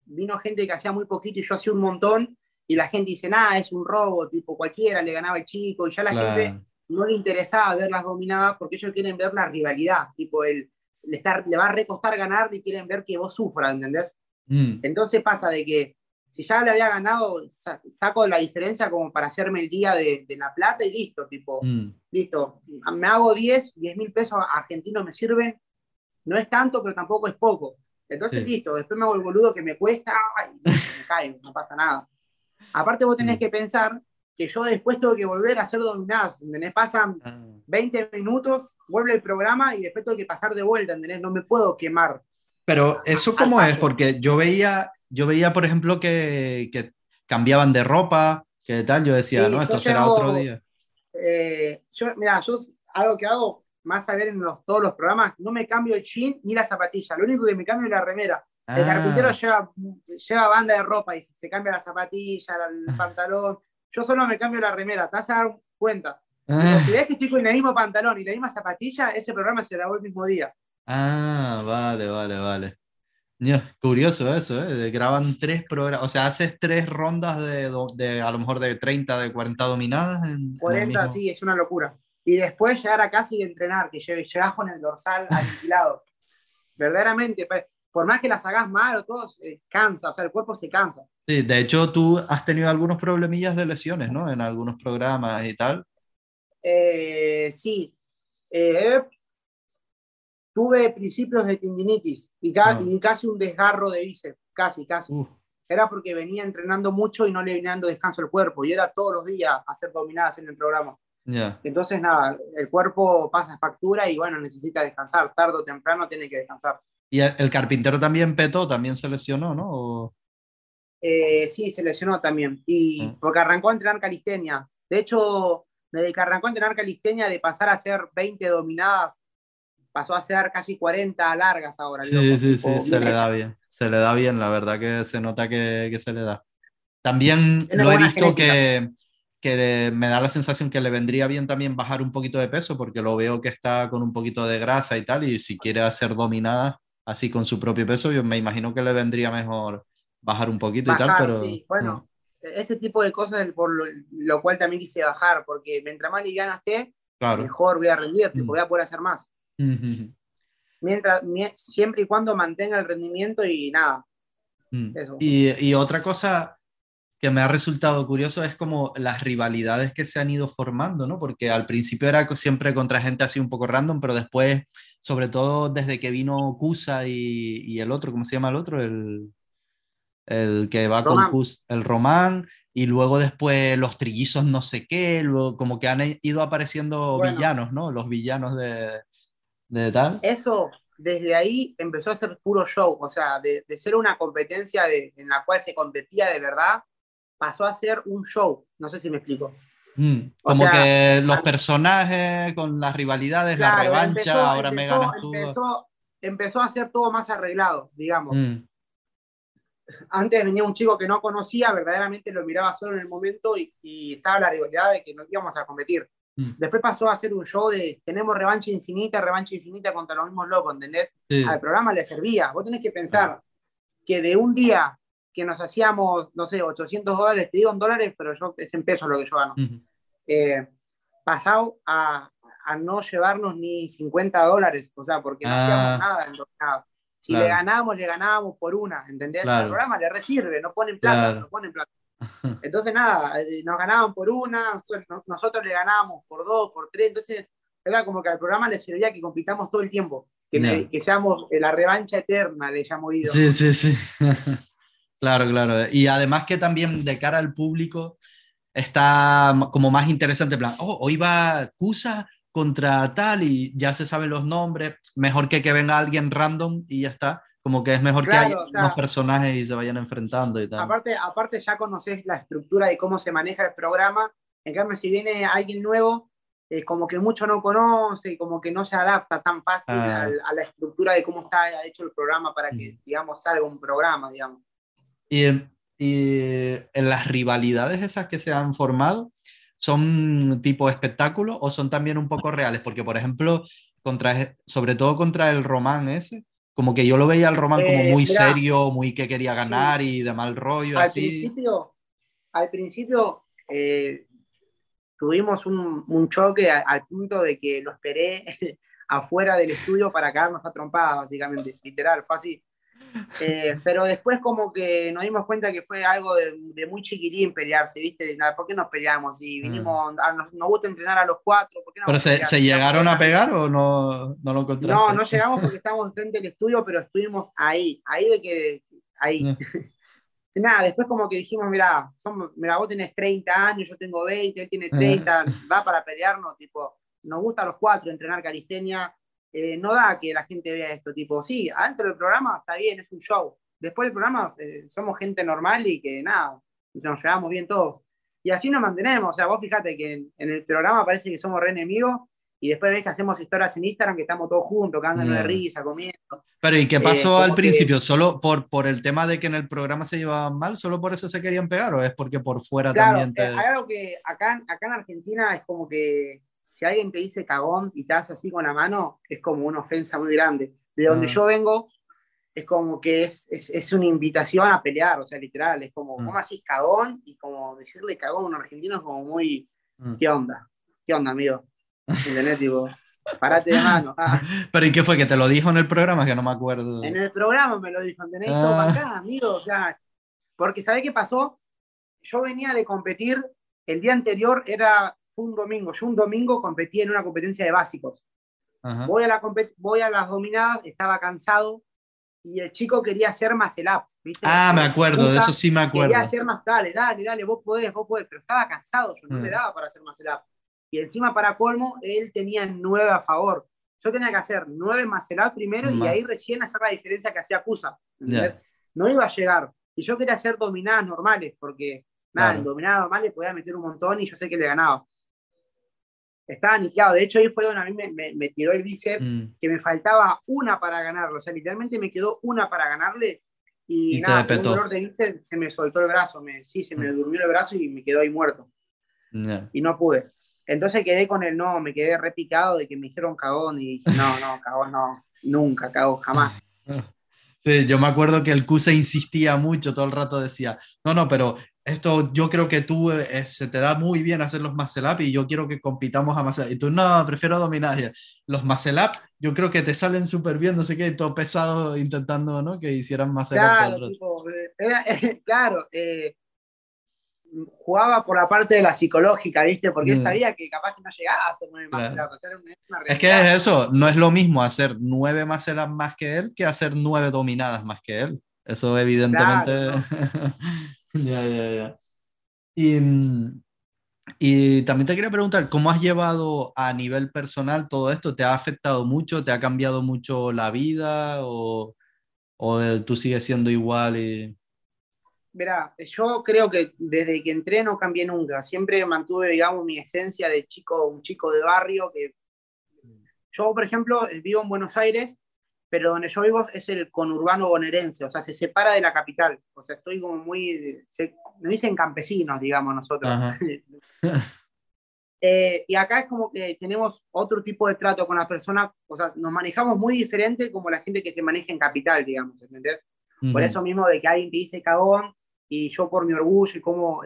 vino gente que hacía muy poquito y yo hacía un montón, y la gente dice, nada, es un robo, tipo cualquiera le ganaba el chico, y ya la gente no le interesaba ver las dominadas porque ellos quieren ver la rivalidad, tipo el, le, estar, le va a recostar ganar y quieren ver que vos sufras, ¿entendés? Mm. Entonces pasa de que si ya le había ganado, saco la diferencia como para hacerme el día de, la plata y listo, tipo, mm. listo, me hago 10, 10 mil pesos argentinos me sirven, no es tanto, pero tampoco es poco. Entonces, listo, después me hago el boludo que me cuesta y me cae, no pasa nada. Aparte vos tenés mm. que pensar que yo después tengo que volver a hacer dominadas, ¿entendés? Pasan 20 ah. minutos, vuelve el programa y después tengo que pasar de vuelta, ¿entendés? No me puedo quemar. Pero eso cómo es, porque yo veía, yo veía, por ejemplo, que, que cambiaban de ropa, que tal, yo decía, no, esto será otro día. Eh, yo, mira, yo algo que hago, más a ver en los, todos los programas, no me cambio el jean ni la zapatilla, lo único que me cambio es la remera. El ah. carpintero lleva, lleva banda de ropa y se, cambia la zapatilla, el pantalón yo solo me cambio la remera, te vas a dar cuenta. Ah. si ves que estoy con el mismo pantalón y la misma zapatilla, ese programa se grabó el mismo día. Ah, vale, vale, vale. curioso eso, ¿eh? graban tres programas, o sea, haces tres rondas de, de, a lo mejor de 30, de 40 dominadas. En, 40, sí, es una locura. Y después llegar a casa y entrenar, que llegas con el dorsal aniquilado. Verdaderamente, por más que las hagas mal o todo, cansa, o sea, el cuerpo se cansa. Sí, de hecho tú has tenido algunos problemillas de lesiones, ¿no? En algunos programas y tal. Eh, sí. Eh, tuve principios de tendinitis ah. y, casi un desgarro de bíceps, casi, casi. Era porque venía entrenando mucho y no le venía dando descanso al cuerpo, y era todos los días hacer dominadas en el programa. Entonces, nada, el cuerpo pasa factura y bueno, necesita descansar, tarde o temprano tiene que descansar. Y el carpintero también petó, también se lesionó, ¿no? Eh, sí, se lesionó también. Y mm. porque arrancó a entrenar calistenia. De hecho, desde que arrancó a entrenar calistenia, de pasar a hacer 20 dominadas, pasó a ser casi 40 largas ahora. Sí, sí, sí, se le da bien. Se le da bien, la verdad que se nota que, que se le da. También lo he visto que, que me da la sensación que le vendría bien también bajar un poquito de peso, porque lo veo que está con un poquito de grasa y tal, y si quiere hacer dominadas así con su propio peso, yo me imagino que le vendría mejor bajar un poquito y tal, pero... Sí. Bueno, ese tipo de cosas por lo, cual también quise bajar, porque mientras más liviana esté, mejor voy a rendir, mm. voy a poder hacer más. Mientras, siempre y cuando mantenga el rendimiento y nada. Mm. Y, y, otra cosa que me ha resultado curioso es como las rivalidades que se han ido formando, ¿no? Porque al principio era siempre contra gente así un poco random, pero después, sobre todo desde que vino Kusa y, y el otro, ¿cómo se llama el otro? El el que va con el Román, y luego después los trillizos no sé qué, luego como que han ido apareciendo villanos, ¿no? Los villanos de, de tal. Eso, desde ahí empezó a ser puro show, o sea, de, ser una competencia en la cual se competía de verdad, pasó a ser un show. No sé si me explico. Mm, como que los personajes con las rivalidades, la revancha, ahora me ganas tú. Empezó, a ser todo más arreglado, digamos. Mm. Antes venía un chico que no conocía, verdaderamente lo miraba solo en el momento y, estaba la rivalidad de que nos íbamos a competir. Mm. Después pasó a ser un show de tenemos revancha infinita, revancha infinita contra los mismos locos, ¿entendés? Al programa le servía. Vos tenés que pensar que de un día que nos hacíamos, no sé, 800 dólares, te digo en dólares, pero yo, es en pesos lo que yo gano. Eh, pasado a, a, no llevarnos ni 50 dólares, o sea, porque no hacíamos ah. nada en Si le ganábamos, le ganábamos por una, ¿entendés? El programa le resirve, no ponen plata, no ponen plata. Entonces, nada, eh, nos ganaban por una, nosotros le ganábamos por dos, por tres, entonces era como que al programa le servía que compitamos todo el tiempo, que, que seamos la revancha eterna, le llamo ido. Sí, sí, sí. Claro, claro. Y además que también de cara al público está como más interesante, plan, oh, hoy va Cusa contra tal y ya se saben los nombres, mejor que que venga alguien random y ya está, como que es mejor que haya unos personajes y se vayan enfrentando y tal. Aparte, aparte ya conoces la estructura de cómo se maneja el programa, en cambio si viene alguien nuevo, es como que mucho no conoce, como que no se adapta tan fácil ah. a, la estructura de cómo está hecho el programa para que, mm. digamos, salga un programa, digamos. Y, en las rivalidades esas que se han formado, ¿son tipo espectáculo o son también un poco reales? Porque, por ejemplo, contra, sobre todo contra el Román ese, como que yo lo veía al Román como eh, muy serio, muy que quería ganar y de mal rollo, al así. Principio, al principio eh, tuvimos un, un choque al punto de que lo esperé afuera del estudio para quedarnos a trompadas, básicamente, literal, fue así. Eh, pero después como que nos dimos cuenta que fue algo de, muy chiquirín pelearse, ¿viste? ¿Por qué nos peleamos? Y mm. vinimos, nos, gusta entrenar a los cuatro. ¿Pero se, llegaron a pegar o no, no lo encontraron? No, no llegamos porque estábamos frente del estudio, pero estuvimos ahí, ahí de que, ahí. Mm. Nada, después como que dijimos, mira, mira, vos tenés 30 años, yo tengo 20, él tiene 30, va para pelearnos, tipo, nos gusta a los cuatro entrenar calistenia, eh, no da que la gente vea esto, tipo, sí, adentro del programa está bien, es un show. Después del programa eh, somos gente normal y que nada, nos llevamos bien todos. Y así nos mantenemos, o sea, vos fíjate que en, el programa parece que somos re enemigos y después ves que hacemos historias en Instagram que estamos todos juntos, cagando de risa, comiendo. Pero ¿y qué pasó eh, al principio? ¿Solo por, por el tema de que en el programa se llevaban mal? ¿Solo por eso se querían pegar o es porque por fuera también te... hay algo que acá, acá en Argentina es como que si alguien te dice cagón y te hace así con la mano, es como una ofensa muy grande. De donde ah. yo vengo, es como que es, es, una invitación a pelear, o sea, literal, es como, ¿cómo mm. así cagón? Y como decirle cagón a un argentino es como muy, mm. ¿qué onda? ¿Qué onda, amigo? ¿Entendés? tipo, parate de mano. Ah. Pero ¿y qué fue? ¿Que te lo dijo en el programa? Que no me acuerdo. En el programa me lo dijo, ¿entendés? Ah. acá, amigo, o sea, porque ¿sabés qué pasó? Yo venía de competir, el día anterior era un domingo. Yo un domingo competí en una competencia de básicos. Voy, a la voy a las dominadas, estaba cansado y el chico quería hacer más el. Ah, me acuerdo, de eso sí me acuerdo. Quería hacer más, dale, dale, dale, vos podés, vos podés, pero estaba cansado, yo no le mm. daba para hacer más el ups. Y encima, para colmo, él tenía nueve a favor. Yo tenía que hacer nueve más el up primero y ahí recién hacer la diferencia que hacía Cusa. No iba a llegar. Y yo quería hacer dominadas normales, porque nada, en dominadas normales podía meter un montón y yo sé que le ganaba estaba aniquilado. De hecho, ahí fue donde a mí me, tiró el bíceps, mm. que me faltaba una para ganarlo. O sea, literalmente me quedó una para ganarle. Y, nada, un dolor de bíceps, se me soltó el brazo. Me, sí, se me mm. durmió el brazo y me quedó ahí muerto. Y no pude. Entonces quedé con el no, me quedé repicado de que me dijeron cagón y dije, no, no, cagón no, nunca, cagón, jamás. Sí, yo me acuerdo que el CUSA insistía mucho, todo el rato decía, no, no, pero esto yo creo que tú eh, se te da muy bien hacer los muscle up y yo quiero que compitamos a muscle Y tú, no, prefiero dominar. Los muscle up yo creo que te salen súper bien, no sé qué, todo pesado intentando, ¿no? Que hicieran muscle claro, up. Eh, claro, eh, jugaba por la parte de la psicológica, ¿viste? Porque mm. sabía que capaz que no llegaba a hacer nueve muscle up. es que es eso, no es lo mismo hacer nueve up más que él que hacer nueve dominadas más que él. Eso evidentemente... Ya, ya, ya. Y, Y también te quería preguntar, ¿cómo has llevado a nivel personal todo esto? ¿Te ha afectado mucho? ¿Te ha cambiado mucho la vida? ¿O, o tú sigues siendo igual? Y... Verá, yo creo que desde que entré no cambié nunca. Siempre mantuve, digamos, mi esencia de chico, un chico de barrio. que Yo, por ejemplo, vivo en Buenos Aires, pero donde yo vivo es el conurbano bonaerense, o sea, se separa de la capital. O sea, estoy como muy. Se, nos dicen campesinos, digamos, nosotros. Eh, y acá es como que tenemos otro tipo de trato con las personas, o sea, nos manejamos muy diferente como la gente que se maneja en capital, digamos, ¿entendés? Por eso mismo de que alguien te dice cagón, y yo por mi orgullo y cómo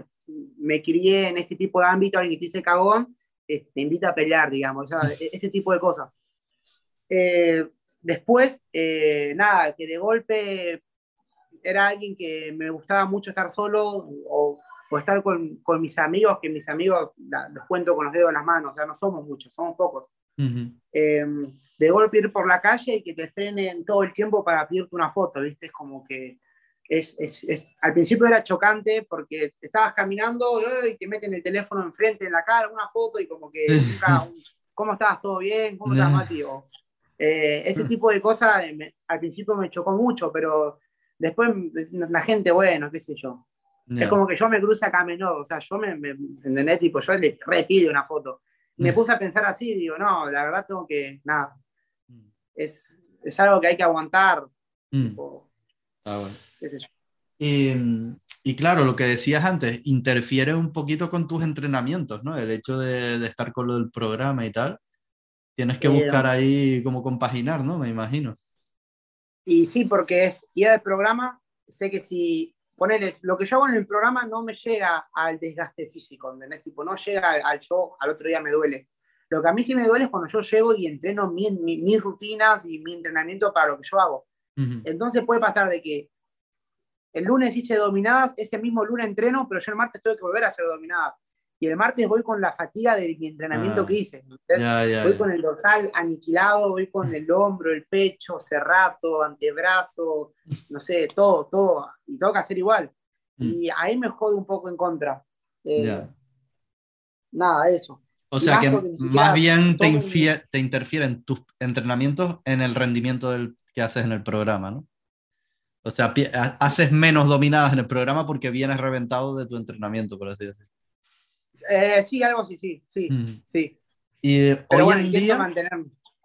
me crié en este tipo de ámbito, alguien que te dice cagón, te invita a pelear, digamos, o sea, e-, ese tipo de cosas. Eh, después, eh, nada, que de golpe era alguien que me gustaba mucho estar solo o, o estar con, con, mis amigos, que mis amigos los cuento con los dedos en las manos, o sea, no somos muchos, somos pocos. eh, de golpe ir por la calle y que te frenen todo el tiempo para pedirte una foto, ¿viste? Es como que es, es, es, al principio era chocante porque estabas caminando y te meten el teléfono enfrente en la cara, una foto y como que, nunca, ¿cómo estabas? ¿Todo bien? ¿Cómo estás, Mati? O, eh, ese tipo de cosas eh, me, al principio me chocó mucho, pero después la gente, bueno, qué sé yo. Yeah. Es como que yo me cruce acá a menudo, o sea, yo me, me ¿entendés? Tipo, yo le repido una foto. Me puse a pensar así, digo, no, la verdad tengo que, nada, es, es algo que hay que aguantar. Mm. Tipo, ah, bueno. Y, y, claro, lo que decías antes, interfiere un poquito con tus entrenamientos, ¿no? El hecho de, de estar con lo del programa y tal. Tienes que buscar ahí cómo compaginar, ¿no? Me imagino. Y sí, porque es ir al programa, sé que si ponele, lo que yo hago en el programa no me llega al desgaste físico, ¿entendés? Tipo, no llega al, al show, al otro día me duele. Lo que a mí sí me duele es cuando yo llego y entreno mi, mi, mis rutinas y mi entrenamiento para lo que yo hago. Uh -huh. Entonces puede pasar de que el lunes hice dominadas, ese mismo lunes entreno, pero yo el martes tengo que volver a hacer dominadas. Y el martes voy con la fatiga de mi entrenamiento ah, que hice. Ya, ya, voy ya. con el dorsal aniquilado, voy con el hombro, el pecho, cerrato, antebrazo, no sé, todo, todo. Y tengo que hacer igual. Mm. Y ahí me jode un poco en contra. Eh, nada, eso. O sea que más bien te, te interfieren tus entrenamientos en el rendimiento del, que haces en el programa, ¿no? O sea, haces menos dominadas en el programa porque vienes reventado de tu entrenamiento, por así decirlo. Eh, sí, algo así, sí, sí, mm. sí. Y Pero hoy, bueno, en día,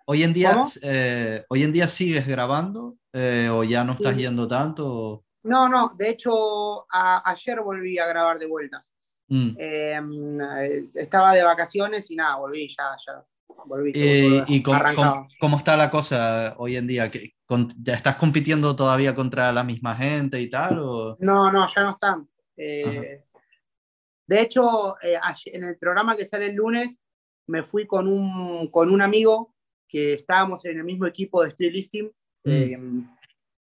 hoy en día, eh, hoy en día sigues grabando eh, o ya no estás sí. yendo tanto. No, no, de hecho a, ayer volví a grabar de vuelta. Mm. Eh, estaba de vacaciones y nada, volví ya, ya. Volví, eh, ¿Y cómo, cómo, cómo, está la cosa hoy en día? ¿Estás compitiendo todavía contra la misma gente y tal? O? No, no, ya no están. Eh, de hecho, eh, en el programa que sale el lunes, me fui con un, con un amigo que estábamos en el mismo equipo de street lifting. Mm. Eh,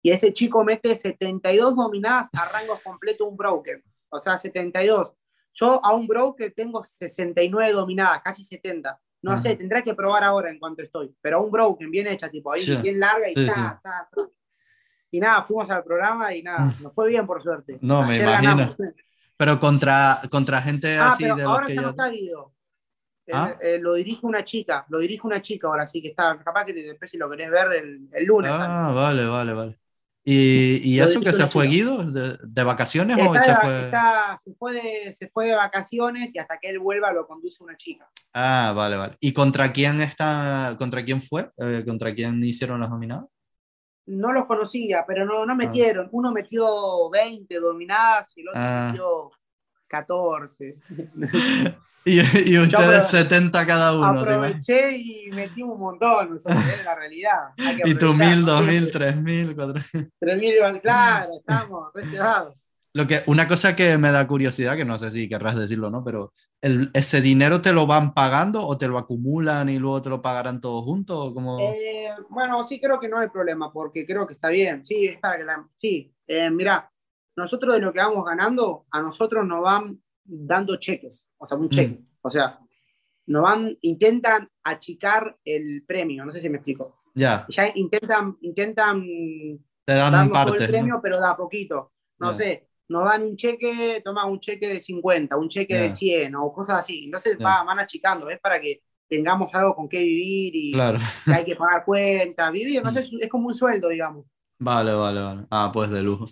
y ese chico mete 72 dominadas a rangos completos un broker. O sea, 72. Yo a un broker tengo 69 dominadas, casi 70. No Ajá. sé, tendré que probar ahora en cuanto estoy. Pero un broken bien hecha, tipo ahí, sí. bien larga y sí, ta, ta, ta. Y nada, fuimos al programa y nada, nos fue bien por suerte. No, Ayer me imagino. Ganamos. Pero contra, contra gente ah, así pero de ahora los que ya no está Guido. ¿Ah? Eh, eh, lo dirige una chica, lo dirige una chica ahora, sí que está, capaz que después si lo querés ver el, el lunes. Ah, ¿sabes? vale, vale, vale. ¿Y, y eso que se fue Guido? ¿De, de vacaciones está, o se fue? Está, se, fue de, se fue de vacaciones y hasta que él vuelva lo conduce una chica. Ah, vale, vale. ¿Y contra quién está, contra quién fue? Eh, ¿Contra quién hicieron las dominadas? No los conocía, pero no, no metieron. Ah. Uno metió 20 dominadas y el otro ah. metió 14. y, y, ustedes 70 cada uno. Aproveché y metí un montón, o sea, es la realidad. y tú 1000, 2000, 3000, 4000. 3000, claro, estamos reservados. Lo que, una cosa que me da curiosidad, que no sé si querrás decirlo no, pero el, ¿ese dinero te lo van pagando o te lo acumulan y luego te lo pagarán todos juntos? Como... Eh, bueno, sí creo que no hay problema, porque creo que está bien. Sí, es para que la... Sí, eh, mira, nosotros de lo que vamos ganando, a nosotros nos van dando cheques, o sea, un cheque. Mm. O sea, nos van, intentan achicar el premio, no sé si me explico. Ya. Ya intentan, intentan te dan parte. el premio, ¿no? pero da poquito. No yeah. sé, nos dan un cheque, toma un cheque de 50, un cheque de 100 o cosas así. Entonces va, van achicando, es para que tengamos algo con qué vivir y que hay que pagar cuentas, vivir, no sé, es como un sueldo, digamos. Vale, vale, vale. Ah, pues de lujo.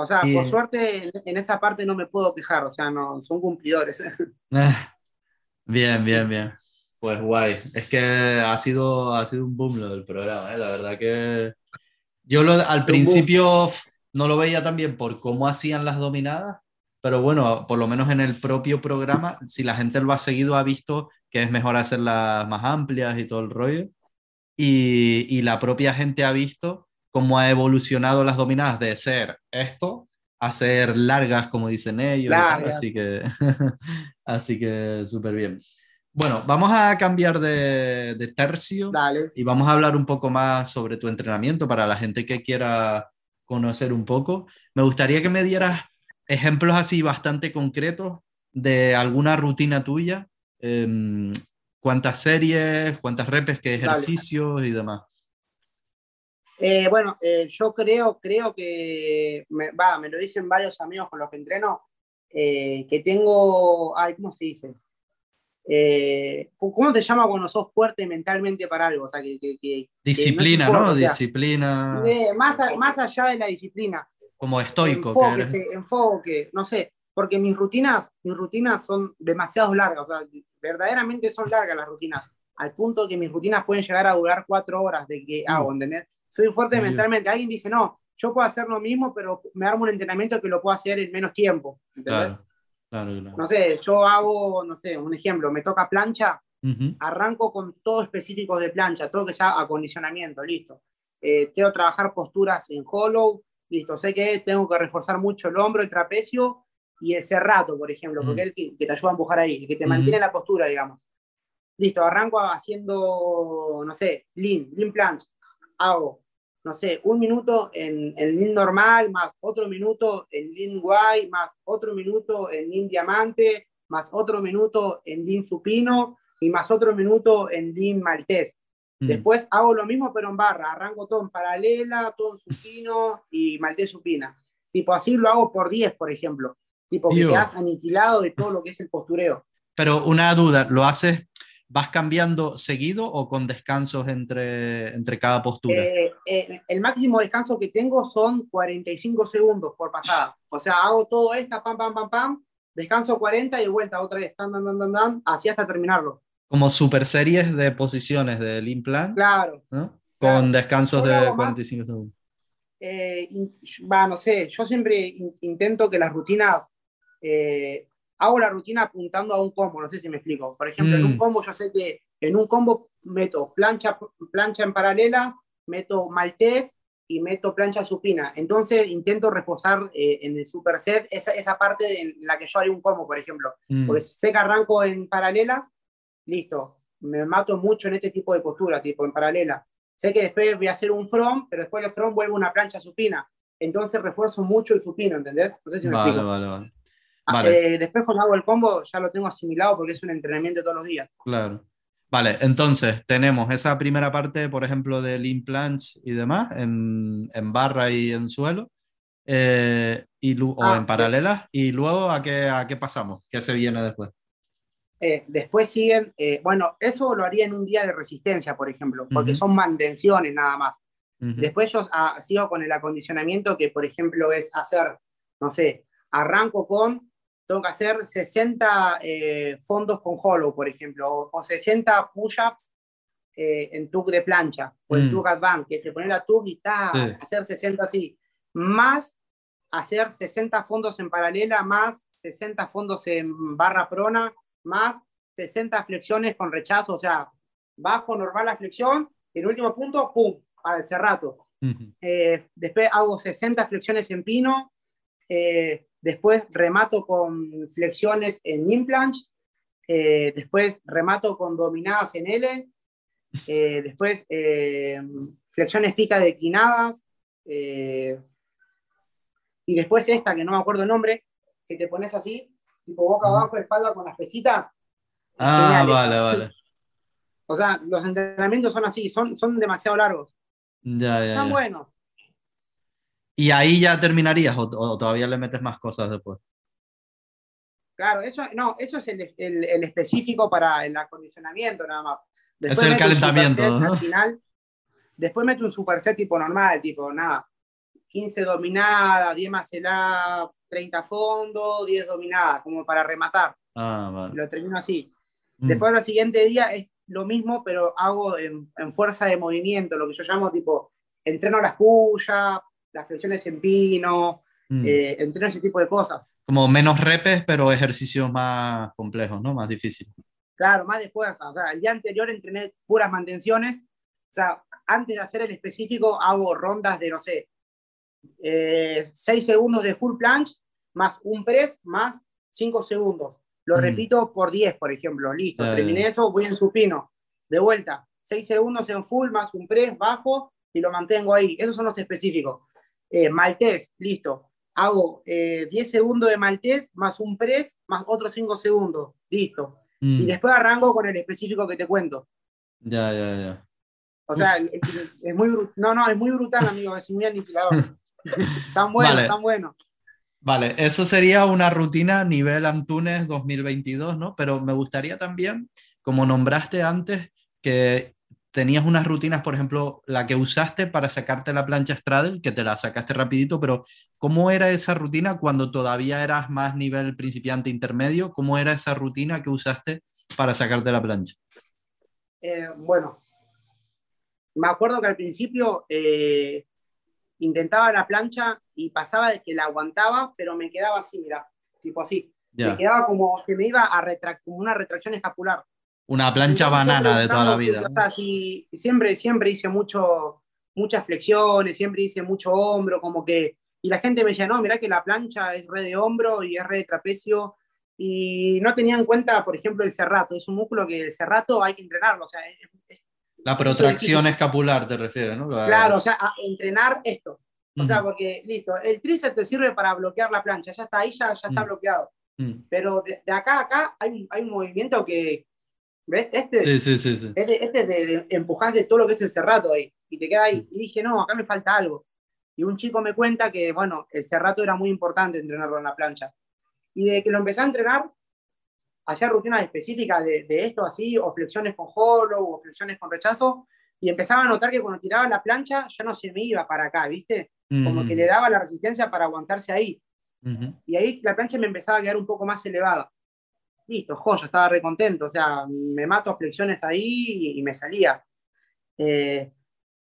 O sea, por suerte en esa parte no me puedo quejar, o sea, no, son cumplidores. bien, bien, bien. Pues guay. Es que ha sido, ha sido un boom lo del programa, ¿eh? la verdad que yo lo, al principio no lo veía tan bien por cómo hacían las dominadas, pero bueno, por lo menos en el propio programa, si la gente lo ha seguido, ha visto que es mejor hacerlas más amplias y todo el rollo. Y, y la propia gente ha visto cómo ha evolucionado las dominadas de ser esto a ser largas, como dicen ellos. Así que, así que súper bien. Bueno, vamos a cambiar de, de tercio y vamos a hablar un poco más sobre tu entrenamiento para la gente que quiera conocer un poco. Me gustaría que me dieras ejemplos así bastante concretos de alguna rutina tuya. Em, ¿Cuántas series, cuántas repes, qué ejercicios y demás? Eh, bueno, eh, yo creo, creo que, me, va, me lo dicen varios amigos con los que entreno, eh, que tengo, ay, ¿cómo se dice? ¿Cómo te llama cuando sos fuerte mentalmente para algo? O sea, que, disciplina, ¿no? disciplina. más, más allá de la disciplina. Como estoico. Enfoque, enfoque, no sé, porque mis rutinas, mis rutinas son demasiado largas, o sea, verdaderamente son largas las rutinas, al punto que mis rutinas pueden llegar a durar cuatro horas de que hago, ¿entendés? Soy fuerte mentalmente. Alguien dice, no, yo puedo hacer lo mismo, pero me armo un entrenamiento que lo puedo hacer en menos tiempo. ¿entendés? No sé, yo hago, no sé, un ejemplo, me toca plancha, arranco con todo específico de plancha, todo que sea acondicionamiento, listo. Eh, quiero trabajar posturas en hollow, listo. Sé que tengo que reforzar mucho el hombro, el trapecio y el cerrato, por ejemplo, porque es el que, te ayuda a empujar ahí, el que te mantiene la postura, digamos. Listo, arranco haciendo, no sé, lean, lean planche hago, no sé, un minuto en, en lean normal, más otro minuto en lean guay, más otro minuto en lean diamante, más otro minuto en lean supino y más otro minuto en lean maltés. Mm. Después hago lo mismo pero en barra, arranco todo en paralela, todo en supino y maltés supina. Tipo así lo hago por 10, por ejemplo. Tipo que te has aniquilado de todo lo que es el postureo. Pero una duda, ¿lo haces ¿Vas cambiando seguido o con descansos entre, entre cada postura? Eh, eh, el máximo descanso que tengo son 45 segundos por pasada. O sea, hago todo esto, pam, pam, pam, pam, descanso 40 y vuelta otra vez, tan, tan, tan, tan, así hasta terminarlo. Como super series de posiciones del implant. Claro. Con descansos de 45 segundos. Eh, no sé, yo siempre intento que las rutinas hago la rutina apuntando a un combo, no sé si me explico. Por ejemplo, en un mm. combo yo sé que en un combo meto plancha, plancha en paralelas, meto maltés y meto plancha supina. Entonces intento reforzar eh, en el superset esa, esa parte en la que yo haré un combo, por ejemplo. Mm. Porque sé que arranco en paralelas, listo, me mato mucho en este tipo de postura, tipo en paralela. Sé que después voy a hacer un front, pero después del front vuelvo una plancha supina. Entonces refuerzo mucho el supino, ¿entendés? No sé si me explico. Vale, vale. Ah, eh, después cuando hago el combo ya lo tengo asimilado porque es un entrenamiento todos los días. Claro. Vale, entonces tenemos esa primera parte, por ejemplo, del implants y demás, en, en barra y en suelo, eh, y, o ah, en paralelas, y luego ¿a qué, a qué pasamos? ¿Qué se viene después? Eh, después siguen, bueno, eso lo haría en un día de resistencia, por ejemplo, porque son mantenciones nada más. Después yo ah, sigo con el acondicionamiento, que por ejemplo es hacer, no sé, arranco con tengo que hacer 60 eh, fondos con hollow, por ejemplo, o, 60 push-ups eh, en tug de plancha, o en mm. tug advance, que te pones la tug y hacer 60 así, más hacer 60 fondos en paralela, más 60 fondos en barra prona, más 60 flexiones con rechazo, o sea, bajo normal la flexión, y el último punto, pum, para el cerrato. Eh, después hago 60 flexiones en pino, después remato con flexiones en implant, eh, después remato con dominadas en L, eh, después eh, flexiones pica declinadas, y después esta, que no me acuerdo el nombre, que te pones así, tipo boca abajo, espalda con las pesitas. Ah, vale, vale. O sea, los entrenamientos son así, son, son demasiado largos. Ya, ya, Están buenos. ¿Y ahí ya terminarías o, todavía le metes más cosas después? Claro, eso, no, eso es el, el, específico para el acondicionamiento nada más. es el calentamiento, ¿no? Al final, después meto un superset tipo normal, tipo nada, 15 dominadas, 10 maceladas, 30 fondos, 10 dominadas, como para rematar. Ah, vale. Lo termino así. Mm. Después al siguiente día es lo mismo, pero hago en, fuerza de movimiento, lo que yo llamo tipo, entreno las pullas, las flexiones en pino, mm. eh, entreno ese tipo de cosas. Como menos repes, pero ejercicios más complejos, ¿no? Más difíciles. Claro, más de fuerza. O sea, el día anterior entrené puras mantenciones. O sea, antes de hacer el específico, hago rondas de, no sé, 6 eh, segundos de full planche, más un press, más 5 segundos. Lo mm. repito por 10, por ejemplo. Listo, terminé eso, voy en supino. De vuelta, 6 segundos en full, más un press, bajo y lo mantengo ahí. Esos son los específicos. Eh, maltés, listo. Hago 10 eh, segundos de maltés, más un press, más otros 5 segundos. Listo. Y mm. después arranco con el específico que te cuento. Ya, ya, ya. O sea, es, muy no, no, es muy brutal, amigo, es muy aniquilador. tan bueno, tan bueno. Vale, eso sería una rutina nivel Antunes 2022, ¿no? Pero me gustaría también, como nombraste antes, que tenías unas rutinas, por ejemplo, la que usaste para sacarte la plancha straddle, que te la sacaste rapidito, pero ¿cómo era esa rutina cuando todavía eras más nivel principiante intermedio? ¿Cómo era esa rutina que usaste para sacarte la plancha? Eh, bueno, me acuerdo que al principio eh, intentaba la plancha y pasaba de que la aguantaba, pero me quedaba así, mira, tipo así. Me quedaba como que me iba a retractar, como una retracción escapular. Una plancha banana de toda la vida. Sea, siempre, siempre hice mucho, muchas flexiones, siempre hice mucho hombro, como que. Y la gente me decía, no, mira que la plancha es red de hombro y es red de trapecio. Y no tenía en cuenta, por ejemplo, el cerrato. Es un músculo que el cerrato hay que entrenarlo. O sea, es, la protracción escapular te refieres, ¿no? Claro, o sea, entrenar esto. O sea, porque, listo, el tríceps te sirve para bloquear la plancha, ya está ahí, ya, ya está bloqueado. Pero de, acá a acá hay, hay un movimiento que, ¿ves? Este, sí, sí, sí, sí. este, este de, de, empujás de todo lo que es el cerrato ahí, y te queda ahí. Y dije, no, acá me falta algo. Y un chico me cuenta que, bueno, el cerrato era muy importante entrenarlo en la plancha. Y de que lo empecé a entrenar, hacía rutinas específicas de, de, esto así, o flexiones con hollow, o flexiones con rechazo, y empezaba a notar que cuando tiraba la plancha ya no se me iba para acá, ¿viste? Como que le mm. daba la resistencia para aguantarse ahí. Y ahí la plancha me empezaba a quedar un poco más elevada. Listo, joya, estaba re contento, o sea, me mato flexiones ahí y, me salía. Eh,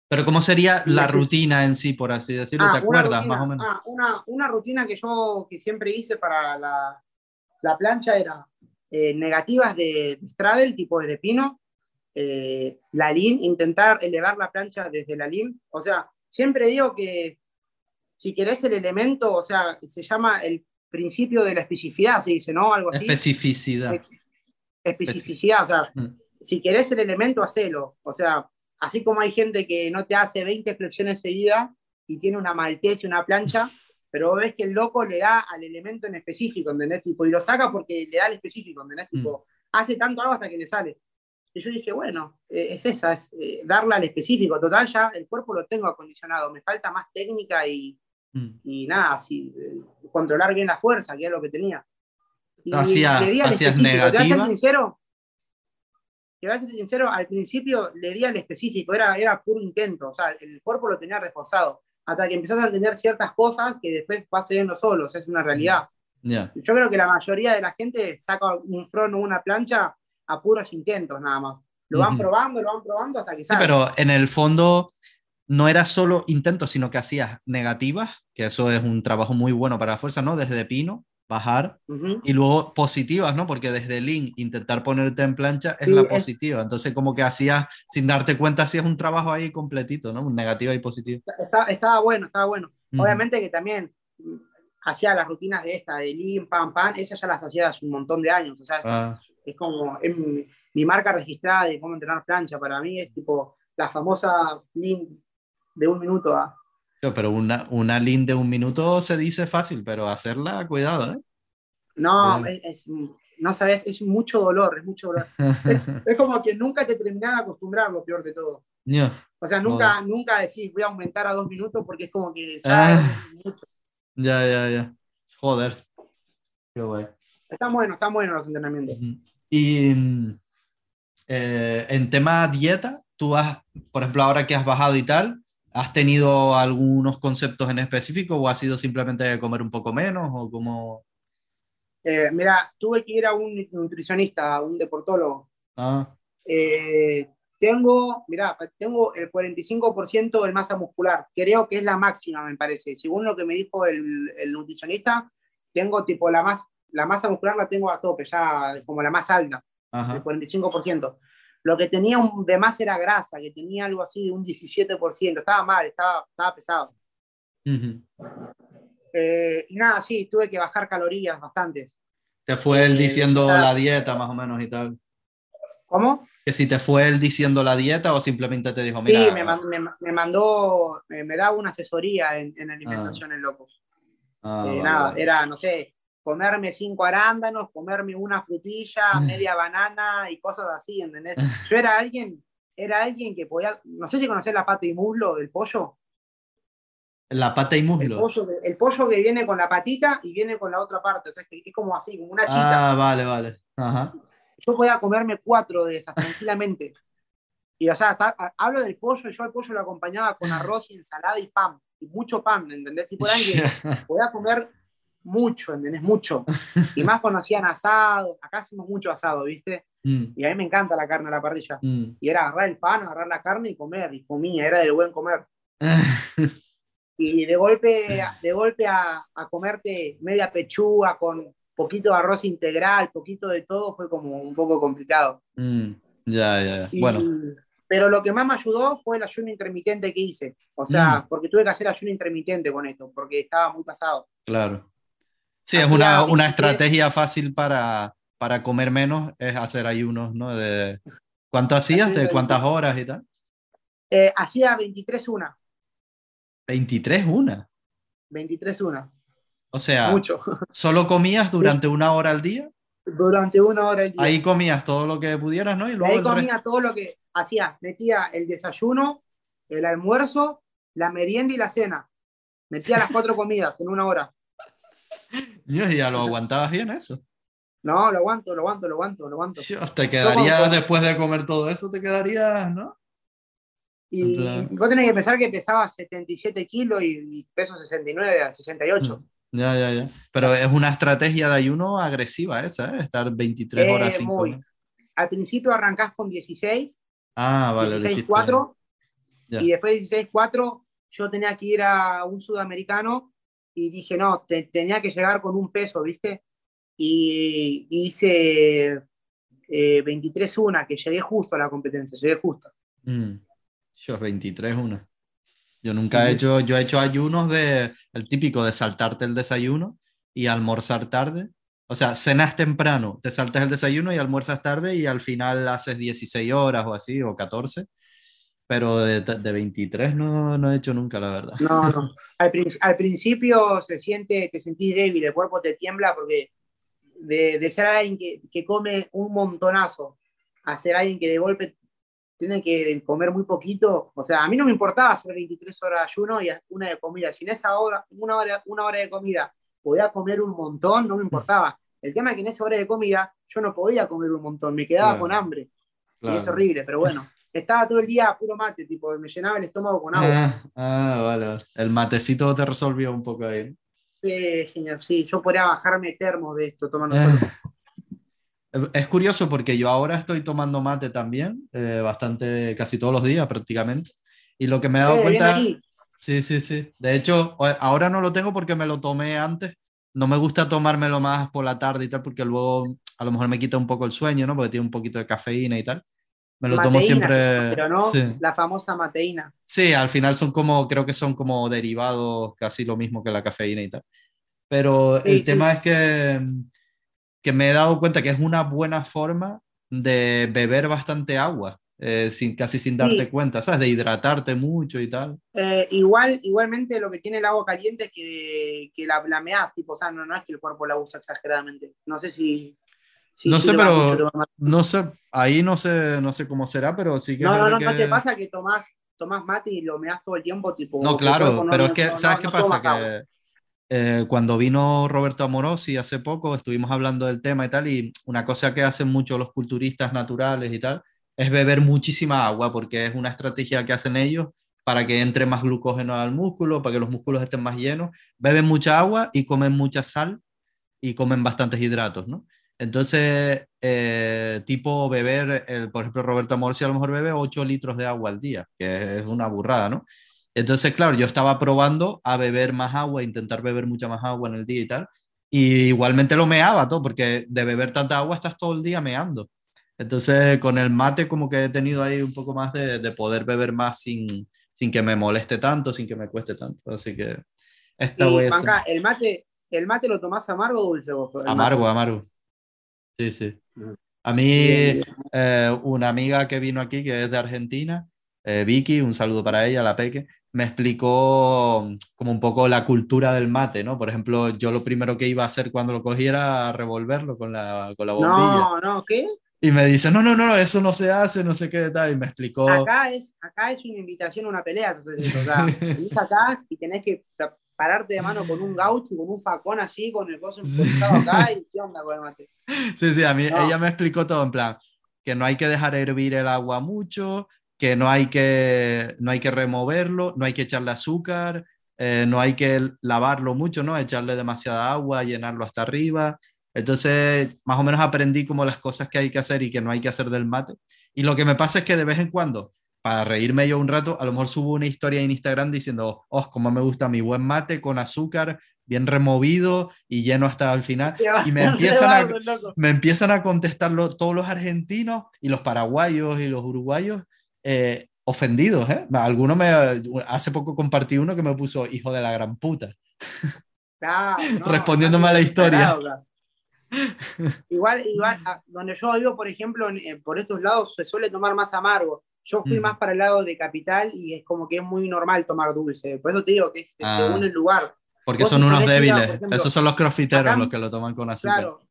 pero ¿cómo sería la rutina en sí, por así decirlo? ¿Te ah, acuerdas más o menos? Ah, una, una, rutina que yo que siempre hice para la, la plancha era eh, negativas de, straddle, tipo de pino, eh, la lean, intentar elevar la plancha desde la lean. O sea, siempre digo que si querés el elemento, o sea, se llama el principio de la especificidad, se dice, ¿no? Algo así. Especificidad. Especificidad, o sea, mm. si querés el elemento, hacelo. O sea, así como hay gente que no te hace 20 flexiones seguidas y tiene una maltez y una plancha, pero ves que el loco le da al elemento en específico, ¿entendés? Tipo, y lo saca porque le da al específico, ¿entendés? Tipo, mm. hace tanto algo hasta que le sale. Y yo dije, bueno, eh, es esa, es eh, darle al específico. Total, ya el cuerpo lo tengo acondicionado, me falta más técnica y, mm. y nada, así, eh, controlar bien la fuerza, que es lo que tenía. Y Hacía, hacías negativa. Te voy a ser sincero, sincero, al principio le di al específico, era, era puro intento, o sea, el cuerpo lo tenía reforzado hasta que empezás a entender ciertas cosas que después vas solo solos, es una realidad. Yo creo que la mayoría de la gente saca un front o una plancha a puros intentos nada más. Lo van probando, lo van probando hasta que sale. pero en el fondo no era solo intentos, sino que hacías negativas, que eso es un trabajo muy bueno para la fuerza, ¿no? Desde Pino, bajar, y luego positivas, ¿no? Porque desde link intentar ponerte en plancha es la positiva. Entonces, como que hacías, sin darte cuenta, hacías un trabajo ahí completito, ¿no? Negativa y positiva. estaba bueno, estaba bueno. Obviamente que también mm, hacía las rutinas de esta, de lean, pam, pam, esas ya las hacía hace un montón de años. O sea, es, ah. como mi, marca registrada de cómo entrenar plancha. Para mí es tipo la famosa lean de un minuto a pero una, una lean de un minuto se dice fácil, pero hacerla, cuidado, ¿eh? No, es, no sabes, es mucho dolor, es mucho dolor. es, como que nunca te terminás de acostumbrar, lo peor de todo. O sea, nunca, nunca decís voy a aumentar a dos minutos porque es como que ya. Ah. ya, ya, ya. Joder. Qué guay. Están buenos, están buenos los entrenamientos. Y eh, en tema dieta, tú has, por ejemplo, ahora que has bajado y tal, ¿has tenido algunos conceptos en específico o ha sido simplemente comer un poco menos o como... Eh, mira, tuve que ir a un nutricionista, a un deportólogo. Ah. Eh, tengo, mira, tengo el 45% de masa muscular. Creo que es la máxima, me parece. Según lo que me dijo el, el nutricionista, tengo tipo la, más, la masa muscular la tengo a tope, ya como la más alta, el 45%. Lo que tenía de más era grasa, que tenía algo así de un 17%. Estaba mal, estaba, estaba pesado. Eh, y nada, sí, tuve que bajar calorías bastante. ¿Te fue él eh, diciendo la dieta más o menos y tal? ¿Cómo? Que si te fue él diciendo la dieta o simplemente te dijo, mira... Sí, me, mandó, me, daba una asesoría en, alimentación en Locos. Ah, eh, nada, era, no sé, comerme cinco arándanos, comerme una frutilla, mm. media banana y cosas así, ¿entendés? Yo era alguien, era alguien que podía, no sé si conocés la pata y muslo del pollo. La pata y muslo. El pollo, que viene con la patita y viene con la otra parte, o sea, es como así, como una chita. Ah, vale, vale. Yo podía comerme cuatro de esas tranquilamente. Y o sea, hablo del pollo, yo al pollo lo acompañaba con arroz y ensalada y pan, y mucho pan, ¿entendés? Tipo, alguien podía comer mucho, ¿entendés? Mucho. Y más cuando hacían asado, acá hacemos mucho asado, ¿viste? Mm. Y a mí me encanta la carne a la parrilla. Mm. Y era agarrar el pan, agarrar la carne y comer, y comía, era del buen comer. y de golpe, de golpe a, a, comerte media pechuga con poquito de arroz integral, poquito de todo, fue como un poco complicado. Mm. Ya, ya, bueno. Pero lo que más me ayudó fue el ayuno intermitente que hice. O sea, porque tuve que hacer ayuno intermitente con esto, porque estaba muy pasado. Claro. Sí, es una, una estrategia fácil para, para comer menos, es hacer ayunos, ¿no? De, ¿Cuánto hacías? ¿De cuántas horas y tal? Eh, hacía 23 una. ¿23 una? 23 una. O sea, Mucho. ¿solo comías durante una hora al día? Durante una hora al día. Ahí comías todo lo que pudieras, ¿no? Y luego Ahí comía todo lo que hacía. Metía el desayuno, el almuerzo, la merienda y la cena. Metía las cuatro comidas en una hora. ¿Y ya lo aguantabas bien eso? No, lo aguanto, lo aguanto, lo aguanto, lo aguanto. te quedaría, después de comer todo eso, te quedaría, ¿no? Y vos tenés que pensar que pesaba 77 kilos y, peso 69, 68. Mm, ya, ya, ya. Pero es una estrategia de ayuno agresiva esa, ¿eh? Estar 23 horas sin comer. Al principio arrancás con 16. Ah, vale. 16, 4. Y después de 16, 4, yo tenía que ir a un sudamericano y dije, no, tenía que llegar con un peso, ¿viste? Y, hice eh, 23-1, que llegué justo a la competencia, llegué justo. Mm. Yo 23-1. Yo nunca he hecho, yo he hecho ayunos de, el típico de saltarte el desayuno y almorzar tarde. O sea, cenas temprano, te saltas el desayuno y almuerzas tarde y al final haces 16 horas o así, o 14 pero de, de 23 no, no, he hecho nunca, la verdad. No, no. Al, al, principio se siente, te sentís débil, el cuerpo te tiembla porque de, de ser alguien que, que, come un montonazo a ser alguien que de golpe tiene que comer muy poquito, o sea, a mí no me importaba hacer 23 horas de ayuno y una de comida. Si en esa hora, una hora, una hora de comida podía comer un montón, no me importaba. El tema es que en esa hora de comida yo no podía comer un montón, me quedaba con hambre. Y es horrible, pero bueno estaba todo el día puro mate, tipo, me llenaba el estómago con agua. Ah, ah vale, El matecito te resolvió un poco ahí. Sí, genial, sí, yo podría bajarme termo de esto tomando Es curioso porque yo ahora estoy tomando mate también, eh, bastante, casi todos los días prácticamente. Y lo que me he dado eh, cuenta... Sí, sí, sí. De hecho, ahora no lo tengo porque me lo tomé antes. No me gusta tomármelo más por la tarde y tal, porque luego a lo mejor me quita un poco el sueño, ¿no? Porque tiene un poquito de cafeína y tal. Me lo tomo siempre. Pero no la famosa mateína. Sí, al final son como, creo que son como derivados casi lo mismo que la cafeína y tal. Pero el tema es que, que me he dado cuenta que es una buena forma de beber bastante agua, eh, sin, casi sin darte cuenta, ¿sabes? De hidratarte mucho y tal. Eh, igual, igualmente lo que tiene el agua caliente es que, que la flameás, tipo, o sea, no, no es que el cuerpo la usa exageradamente. No sé si, no sé, pero no sé, ahí no sé, no sé cómo será, pero sí que. No, no, no, no te pasa que tomás, tomás mate y lo meás todo el tiempo, tipo. No, claro, cuerpo no- pero es que, ¿sabes qué pasa? Que eh, cuando vino Roberto Amorosi hace poco, estuvimos hablando del tema y tal, y una cosa que hacen mucho los culturistas naturales y tal, es beber muchísima agua, porque es una estrategia que hacen ellos para que entre más glucógeno al músculo, para que los músculos estén más llenos. Beben mucha agua y comen mucha sal y comen bastantes hidratos, ¿no? Entonces, eh, tipo beber, el, por ejemplo, Roberto Amorosi a lo mejor bebe 8 litros de agua al día, que es una burrada, ¿no? Entonces, claro, yo estaba probando a beber más agua, intentar beber mucha más agua en el día y tal. Y igualmente lo meaba todo, porque de beber tanta agua estás todo el día meando. Entonces, con el mate como que he tenido ahí un poco más de, de poder beber más sin, sin que me moleste tanto, sin que me cueste tanto. Así que esta voy Y, a hacer. Manca, el mate, ¿el mate lo tomás amargo o dulce vos? El mate. Amargo, amargo. Sí, sí. A mí, eh, una amiga que vino aquí, que es de Argentina, eh, Vicky, un saludo para ella, la Peque, me explicó mm, como un poco la cultura del mate, ¿no? Por ejemplo, yo lo primero que iba a hacer cuando lo cogiera era revolverlo con la, con la bombilla. No, no, ¿qué? Y me dice, no, no, no, eso no se hace, no sé qué tal. Y me explicó. Acá es, acá es una invitación a una pelea. O sea, venís acá y tenés que pararte de mano con un gaucho, con un facón así, con el coso improvisado acá y qué onda con el mate. Sí, sí, a mí No. ella me explicó todo en plan que no hay que dejar hervir el agua mucho, que no hay que, no hay que removerlo, no hay que echarle azúcar, eh, no hay que lavarlo mucho, ¿no? Echarle demasiada agua, llenarlo hasta arriba. Entonces, más o menos aprendí como las cosas que hay que hacer y que no hay que hacer del mate. Y lo que me pasa es que de vez en cuando, para reírme yo un rato, a lo mejor subo una historia en Instagram diciendo, oh, cómo me gusta mi buen mate con azúcar, bien removido y lleno hasta el final. Y me empiezan a, me empiezan a contestar lo- todos los argentinos y los paraguayos y los uruguayos eh, ofendidos. ¿eh? Algunos me, hace poco compartí uno que me puso hijo de la gran puta. Claro, no, Respondiéndome a la historia. claro. Igual, igual, donde yo vivo, por ejemplo, en- por estos lados se suele tomar más amargo. Yo fui Mm. más para el lado de capital y es como que es muy normal tomar dulce. Por eso te digo que es Ah. según el lugar. Porque Vos son unos débiles. ejemplo, Esos son los crofiteros acá- los que lo toman con azúcar. Claro,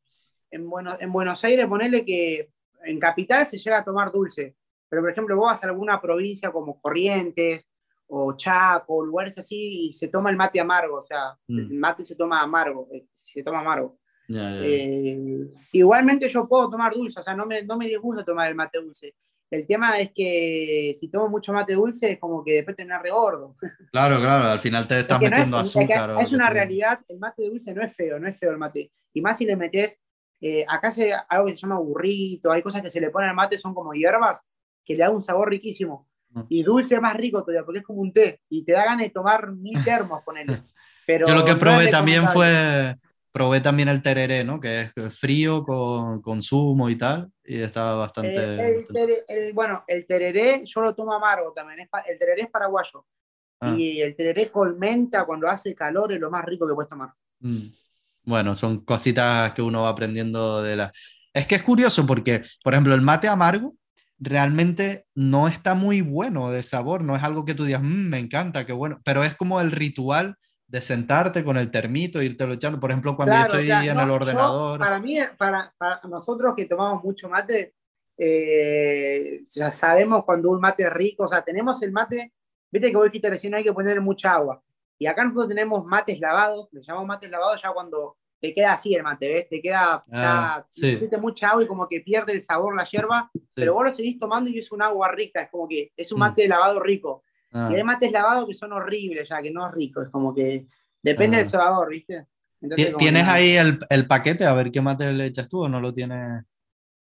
en, Buenos, en Buenos Aires ponele que en capital se llega a tomar dulce, pero por ejemplo vos vas a alguna provincia como Corrientes o Chaco, lugares así, y se toma el mate amargo, o sea, Mm. el mate se toma amargo, eh, se toma amargo. Ya, ya. Eh, igualmente yo puedo tomar dulce, o sea, no me, no me disgusta tomar el mate dulce. El tema es que si tomo mucho mate dulce es como que después terminas regordo. Claro, claro, al final te estás Es que no metiendo es, azúcar. es una realidad, el mate dulce no es feo, no es feo el mate. Y más si le metes, eh, acá se algo que se llama burrito, hay cosas que se le ponen al mate, son como hierbas, que le da un sabor riquísimo. Mm. Y dulce más rico todavía, porque es como un té, y te da ganas de tomar mil termos con él. Pero Yo lo que probé también fue, probé también el tereré, ¿no? Que es frío con, con zumo y tal, y estaba bastante... El tere- el- bueno, el tereré yo lo tomo amargo también. es el tereré es paraguayo. Ah. Y el tereré con menta cuando hace calor es lo más rico que puedes tomar. Mm. Bueno, son cositas que uno va aprendiendo de la... Es que es curioso porque, por ejemplo, el mate amargo realmente no está muy bueno de sabor, no es algo que tú digas, "Mm, me encanta, qué bueno, pero es como el ritual de sentarte con el termito, irte echando, por ejemplo, cuando Claro, yo o estoy sea, en no, el ordenador. para mí, para, para nosotros que tomamos mucho mate, eh, ya sabemos cuando un mate es rico, o sea, tenemos el mate, viste que vos dijiste recién hay que poner mucha agua. Y acá nosotros tenemos mates lavados, le llamamos mates lavados ya cuando te queda así el mate, ¿ves? Te queda ya, Ah, sí. pusiste mucha agua y como que pierde el sabor la hierba, pero vos lo seguís tomando y es un agua rica, es como que es un Mm. mate lavado rico. Ah, Y hay mates lavados que son horribles ya, que no es rico, es como que depende Ah. del cebador, ¿viste? Entonces, ¿Ti- como ¿Tienes ahí el, el paquete? A ver qué mate le echas tú o no lo tienes. A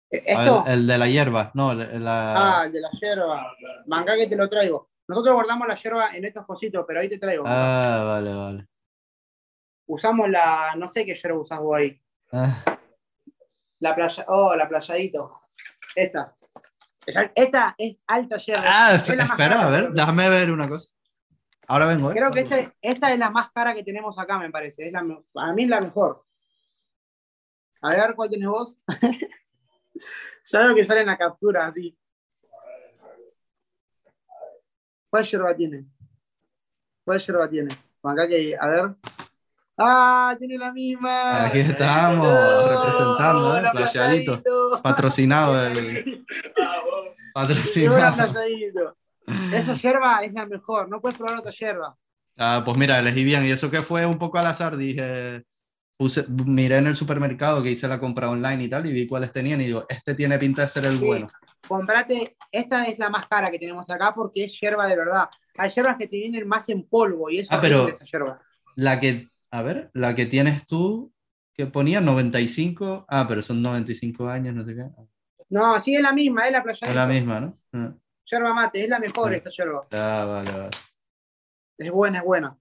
Esto, ver, el de la hierba, no, el- la... ah, el de la yerba. Manga que te lo traigo. Nosotros guardamos la yerba en estos cositos, pero ahí te traigo. Ah, vale, vale. Usamos la, no sé qué yerba usás vos ahí. Ah, La playa, oh, la playadito. Esta. Esta es alta yerba. Ah, Es espera, cara, a ver, déjame ver una cosa. Ahora vengo, ¿eh? Creo que esta es la más cara que tenemos acá, me parece. Es la, para mí es la mejor. A ver, ¿cuál tenés vos? ya veo que sale en la captura, así. ¿Cuál yerba tiene? ¿Cuál yerba tiene? Acá que, a ver. ¡Ah! Tiene la misma. Aquí estamos, ¡Oh, representando, ¿eh? Patrocinado el. Patrocinado. Esa hierba es la mejor, no puedes probar otra hierba. Ah, pues mira, elegí bien. Y eso que fue un poco al azar, dije, puse, miré en el supermercado que hice la compra online y tal, y vi cuáles tenían y digo, este tiene pinta de ser el Sí. bueno. Comprate, esta es la más cara que tenemos acá porque es hierba de verdad. Hay hierbas que te vienen más en polvo y eso Ah, pero- esa hierba. La que, a ver, la que tienes tú, que ponía 95, ah, pero son 95 años, no sé qué. No, sí es la misma, es la playa. Es la misma, ¿no? Ah, Yerba mate, es la mejor Ah. esta yerba. ah, vale, vale. Es buena, es buena.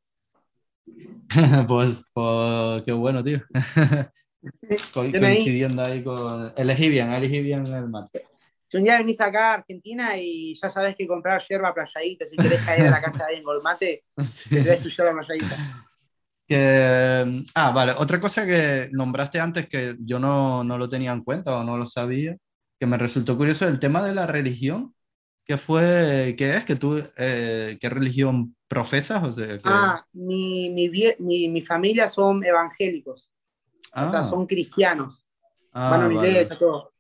pues, pues, qué bueno, tío. Coincidiendo ahí con... Elegí bien, elegí bien el mate. Si un día venís acá a Argentina y ya sabés que comprar yerba playadita, si querés caer a la casa de alguien con mate, Sí. te traes tu yerba playadita. Que, ah, vale, otra cosa que nombraste antes que yo no, no lo tenía en cuenta o no lo sabía, que me resultó curioso, el tema de la religión, que fue, ¿qué es? que tú, eh, ¿Qué religión profesas? O sea, que- Ah, mi, mi, mi, mi familia son evangélicos, o sea, Ah, son cristianos. ah, van a vale. iglesia, todo.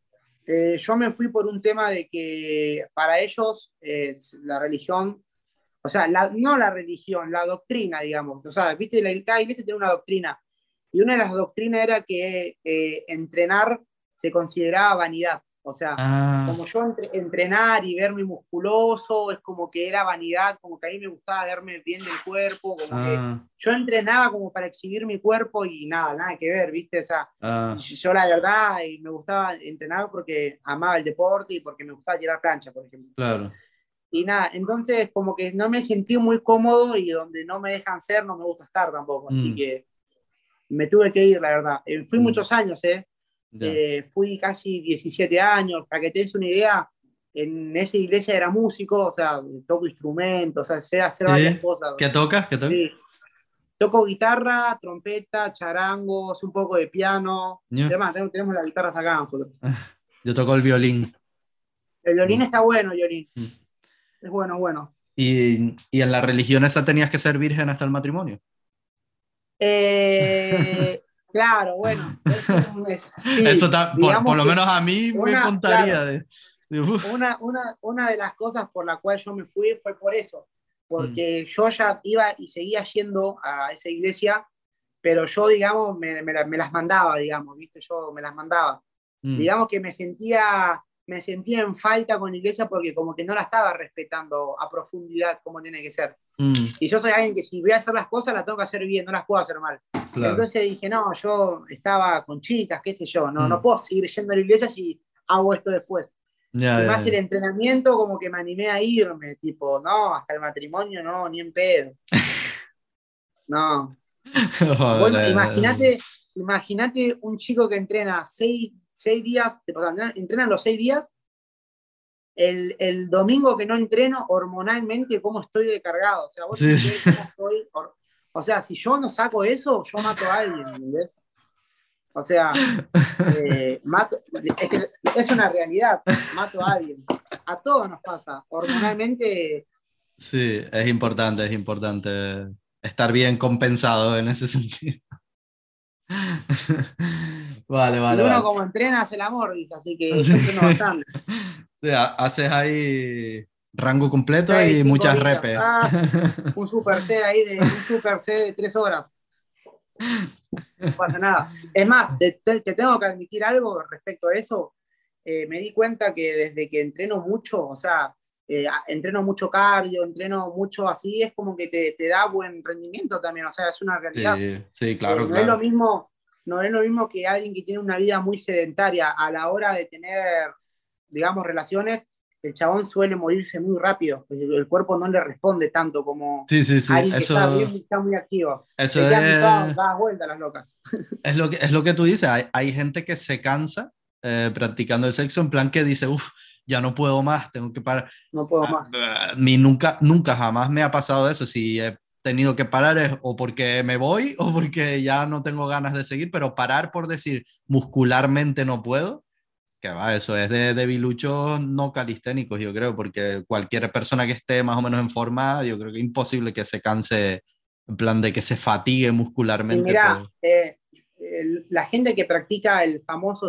Eh, yo me fui por un tema de que para ellos eh, la religión, o sea, la- no la religión, la doctrina, digamos. O sea, viste, la, cada iglesia tiene una doctrina. Y una de las doctrinas era que eh, entrenar se consideraba vanidad. O sea, Ah, como yo entre- entrenar y verme musculoso, es como que era vanidad, como que a mí me gustaba verme bien del cuerpo, como que ah, yo entrenaba como para exhibir mi cuerpo y nada, nada que ver, ¿viste? O sea, ah, yo la verdad y me gustaba entrenar porque amaba el deporte y porque me gustaba tirar plancha, por ejemplo. claro. Y nada, entonces como que no me sentí muy cómodo y donde no me dejan ser no me gusta estar tampoco, así Mm. que me tuve que ir, la verdad. Eh, fui Mm. muchos años, ¿eh? Eh, fui casi 17 años, para que te des una idea, en esa iglesia era músico, o sea, toco instrumentos, o sea, sé hacer varias cosas. ¿Qué tocas? ¿Qué tocas? Sí. Toco guitarra, trompeta, charangos, un poco de piano. Además, tenemos, tenemos las guitarras acá nosotros. Yo toco el violín. El violín Mm. está bueno, violín. Mm. Es bueno, bueno. ¿Y, y en la religión esa tenías que ser virgen hasta el matrimonio? Eh, claro, bueno. es un- es- sí, Eso ta- por, lo menos a mí me contaría claro. de, Una, una, una de las cosas por la cual yo me fui fue por eso. Porque Mm. yo ya iba y seguía yendo a esa iglesia, pero yo, digamos, me, me las mandaba, digamos, ¿viste? Yo me las mandaba. mm, digamos que me sentía, me sentía en falta con la iglesia porque como que no la estaba respetando a profundidad como tiene que ser. mm, Y yo soy alguien que si voy a hacer las cosas las tengo que hacer bien, no las puedo hacer mal. claro. Entonces dije, no, yo estaba con chicas, qué sé yo, no, Mm. no puedo seguir yendo a la iglesia si hago esto después. Ya, y más el entrenamiento como que me animé a irme, tipo, no, hasta el matrimonio no, ni en pedo. No. Bueno, Joder. imagínate, imagínate un chico que entrena seis, seis días, o sea, entrena- entrena los seis días, el, el domingo que no entreno, hormonalmente, cómo estoy descargado. O sea, vos Sí. cómo estoy o sea, si yo no saco eso, yo mato a alguien, ¿entendés? O sea, eh, mato, es, que es una realidad, mato a alguien. A todos nos pasa. Hormonalmente, Sí, es importante, es importante estar bien compensado en ese sentido. Vale, vale, y uno vale. como entrena hace el amor, dice, así que Sí. bastante. O sea, haces ahí rango completo Seis, y muchas repes. Ah. un super C ahí de un super C de tres horas. No pasa nada. Es más, te tengo que admitir algo respecto a eso. Eh, me di cuenta que desde que entreno mucho, o sea, eh, a- entreno mucho cardio, entreno mucho así, es como que te, te da buen rendimiento también, o sea, es una realidad. Sí, sí, claro, Eh, no es lo claro. mismo, no es lo mismo que alguien que tiene una vida muy sedentaria a la hora de tener, digamos, relaciones, el chabón suele morirse muy rápido, el, el cuerpo no le responde tanto como Sí, sí, sí. alguien que está, Eso, bien, está muy activo. eso Se quedan picados, es, dadas vueltas las locas. es lo que, es lo que tú dices. Hay, hay gente que se cansa eh, practicando el sexo en plan que dice, uff, ya no puedo más, tengo que parar. No puedo más. A mí nunca, nunca jamás me ha pasado eso. Si he tenido que parar es o porque me voy o porque ya no tengo ganas de seguir, pero parar por decir muscularmente no puedo, que va, eso es de debiluchos no calisténicos, yo creo, porque cualquier persona que esté más o menos en forma, yo creo que es imposible que se canse, en plan de que se fatigue Y muscularmente. mira, por- eh, el- la gente que practica el famoso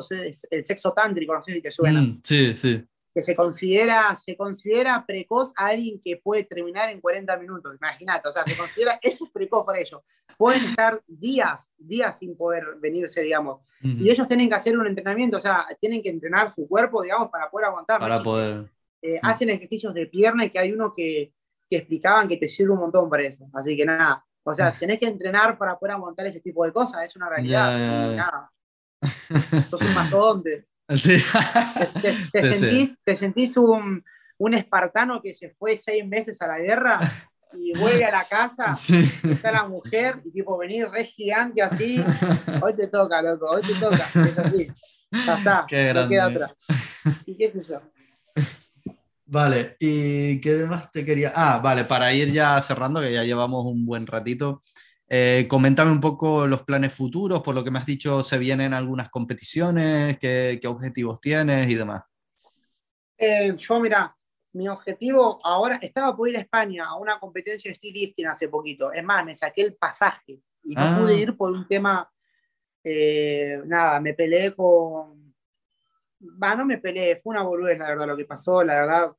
el sexo tántrico, no sé si te suena. Mm, sí, sí. Que se considera, se considera precoz a alguien que puede terminar en 40 minutos, imagínate, o sea, se considera, eso es precoz para ellos. Pueden estar días, días sin poder venirse, digamos. Y ellos tienen que hacer un entrenamiento, o sea, tienen que entrenar su cuerpo, digamos, para poder aguantar. Para poder. Eh, hacen ejercicios de pierna y que hay uno que, que explicaban que te sirve un montón para eso. Así que nada, o sea, tenés que entrenar para poder aguantar ese tipo de cosas, es una realidad. Ya, Nada. Sos un mastodonte. Sí. Te, sentís, un, un, espartano que se fue seis meses a la guerra y vuelve a la casa, está la mujer y tipo venir re gigante así, hoy te toca, loco, hoy te toca, es así. Ya está, qué no queda otra. ¿Y qué es eso? Vale, ¿y qué demás te quería? Ah, vale, para ir ya cerrando, que ya llevamos un buen ratito. Eh, coméntame un poco los planes futuros, por lo que me has dicho, se vienen algunas competiciones, qué, objetivos tienes y demás. Eh, yo, mira, mi objetivo ahora, estaba por ir a España a una competencia de steel lifting hace poquito. Es más, me saqué el pasaje y no pude ah. ir por un tema, eh, nada, me peleé con... Va, no me peleé, fue una boludez, la verdad, lo que pasó, la verdad,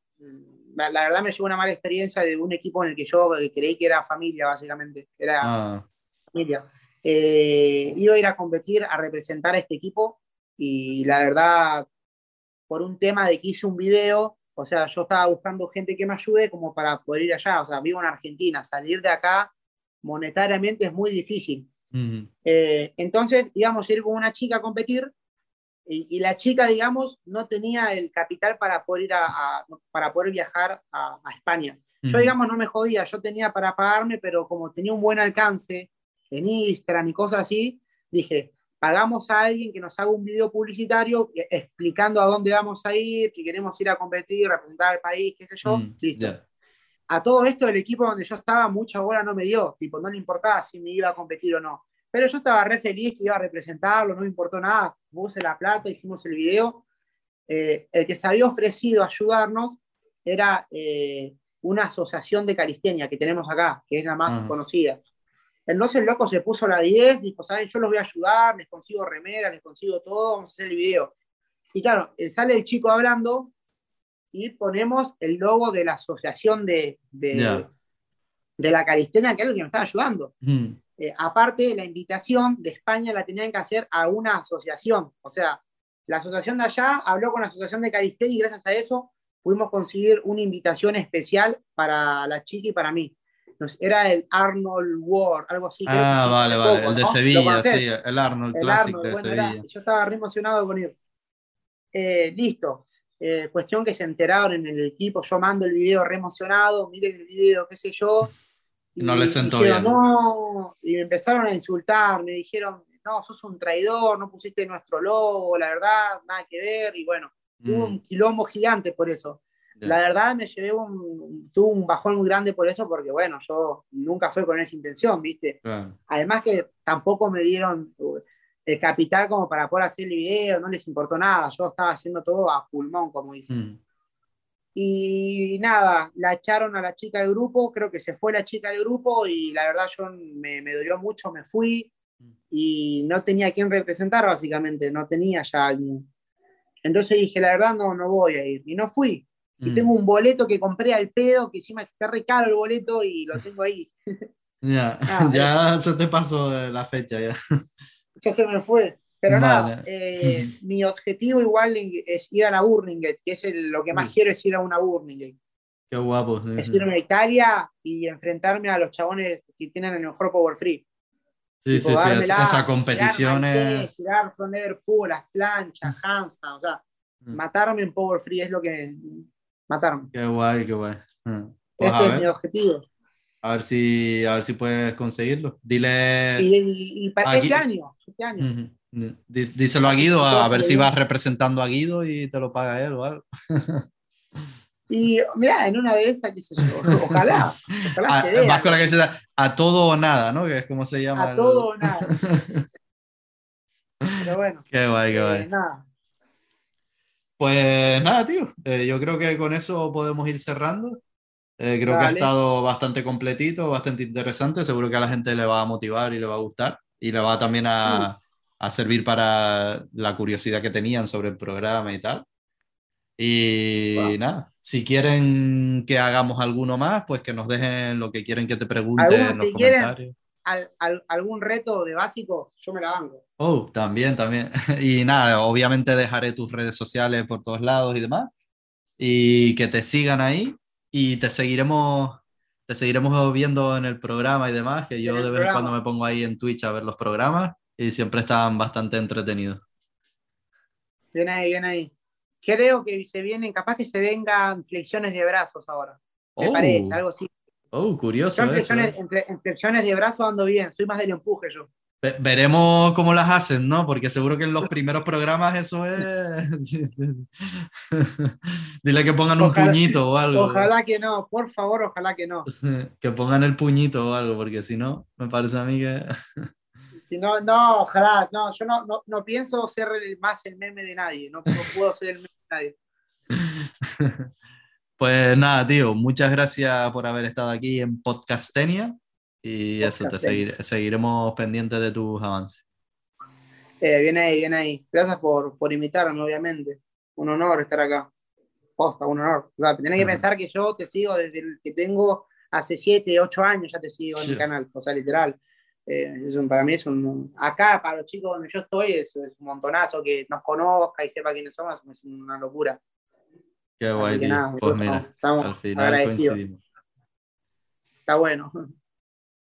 la, verdad me llevó una mala experiencia de un equipo en el que yo creí que era familia, básicamente. Era ah. familia. Eh, iba a ir a competir, a representar a este equipo y la verdad, por un tema de que hice un video, o sea, yo estaba buscando gente que me ayude como para poder ir allá. O sea, vivo en Argentina, salir de acá monetariamente es muy difícil. Eh, entonces íbamos a ir con una chica a competir y, la chica, digamos, no tenía el capital para poder, ir a, para poder viajar a, España. Yo, digamos, no me jodía, yo tenía para pagarme, pero como tenía un buen alcance en Instagram y cosas así, dije, pagamos a alguien que nos haga un video publicitario explicando a dónde vamos a ir, que queremos ir a competir, representar al país, qué sé yo, mm, listo. A todo esto, el equipo donde yo estaba, mucha bola no me dio, tipo, no le importaba si me iba a competir o no. Pero yo estaba re feliz que iba a representarlo, no me importó nada, puse la plata, hicimos el video. Eh, el que se había ofrecido ayudarnos era eh, una asociación de calistenia que tenemos acá, que es la más conocida. Entonces el loco se puso la 10, dijo, ¿saben? Yo los voy a ayudar, les consigo remera, les consigo todo, vamos a hacer el video. Y claro, eh, sale el chico hablando y ponemos el logo de la asociación de, de, la calistenia, que es el que me estaba ayudando. Mm. Eh, aparte, la invitación de España la tenían que hacer a una asociación. O sea, la asociación de allá habló con la asociación de Calistenia y gracias a eso pudimos conseguir una invitación especial para la chica y para mí. era el Arnold World, algo así. Ah, vale, vale, el de Sevilla, sí, el Arnold Classic de Sevilla. yo estaba re emocionado con ir. Eh, listo, eh, cuestión que se enteraron en el equipo, yo mando el video re emocionado, miren el video, qué sé yo, no les sentó bien. No, y me empezaron a insultar, me dijeron, no, sos un traidor, no pusiste nuestro logo, la verdad, nada que ver, y bueno, tuvo un mm. quilombo gigante por eso. La verdad me llevé un, tuve un bajón muy grande por eso, porque bueno, yo nunca fue con esa intención, ¿viste? Además que tampoco me dieron uh, el capital como para poder hacer el video, no les importó nada, yo estaba haciendo todo a pulmón, como dicen. Mm. Y nada, la echaron a la chica del grupo, creo que se fue la chica del grupo y la verdad yo me, me dolió mucho, me fui y no tenía a quién representar básicamente, no tenía ya alguien. Entonces dije, la verdad no, no voy a ir y no fui. Y mm. tengo un boleto que compré al pedo, que encima está re caro el boleto y lo tengo ahí. Ya, ya se te pasó la fecha ya. Ya se me fue. Pero nada, eh, mi objetivo igual es ir a la Burning que es lo que más mm. quiero es ir a una Burning Qué guapo. es irme a Italia y enfrentarme a los chabones que tienen el mejor Power Free. Sí, sí, sí, esa competición es... Tirar, poner las planchas, mm. handstand, o sea, mm. matarme en Power Free es lo que... Matarme. Qué guay, qué guay. Pues Ese es mi objetivo. A ver si, a ver si puedes conseguirlo. Dile... ¿Y, para este año? Este año. Díselo a Guido, a, ver si vas representando a Guido y te lo paga él o algo. Y mira, en una de esas, ojalá. ojalá a, más con la que se da a todo o nada, ¿no? Que es como se llama. A todo o nada. Pero bueno. Qué guay, qué eh, guay. nada. Pues nada, tío. Eh, yo creo que con eso podemos ir cerrando. Eh, creo que ha estado bastante completito, bastante interesante. Seguro que a la gente le va a motivar y le va a gustar. Y le va también a, a servir para la curiosidad que tenían sobre el programa y tal. Y nada, si quieren que hagamos alguno más, pues que nos dejen lo que quieren que te pregunte en los comentarios. algún reto de básico, yo me la banco. Oh, también, también. Y nada, obviamente dejaré tus redes sociales por todos lados y demás. Y que te sigan ahí y te seguiremos, te seguiremos viendo en el programa y demás, que yo de vez en cuando me pongo ahí en Twitch a ver los programas y siempre están bastante entretenidos. Bien ahí, bien ahí. Creo que se vienen, capaz que se vengan flexiones de brazos ahora. Me oh. parece, algo así. Oh, curioso. Yo flexiones, ¿eh? flexiones de brazos ando bien, soy más del empuje yo. Veremos cómo las hacen, ¿no? Porque seguro que en los primeros programas eso es. Dile que pongan un puñito o algo. Ojalá que no, por favor, ojalá que no. que pongan el puñito o algo, porque si no, me parece a mí que. Si no, no, ojalá, no, yo no, no, no pienso ser más el meme de nadie, no, puedo ser el meme de nadie. Pues nada, tío, muchas gracias por haber estado aquí en Podcastenia y eso, te seguiremos pendientes de tus avances. Eh, viene ahí, viene ahí. Gracias por, por invitarme, obviamente. Un honor estar acá. Posta, un honor. O sea, tenés que pensar que yo te sigo desde que tengo hace 7, 8 años, ya te sigo en el canal. O sea, literal. Eh, es un, para mí es un. Acá, para los chicos donde yo estoy, es, un montonazo que nos conozca y sepa quiénes somos, es una locura. Qué guay, tío. pues mira, estamos al final coincidimos. Está bueno.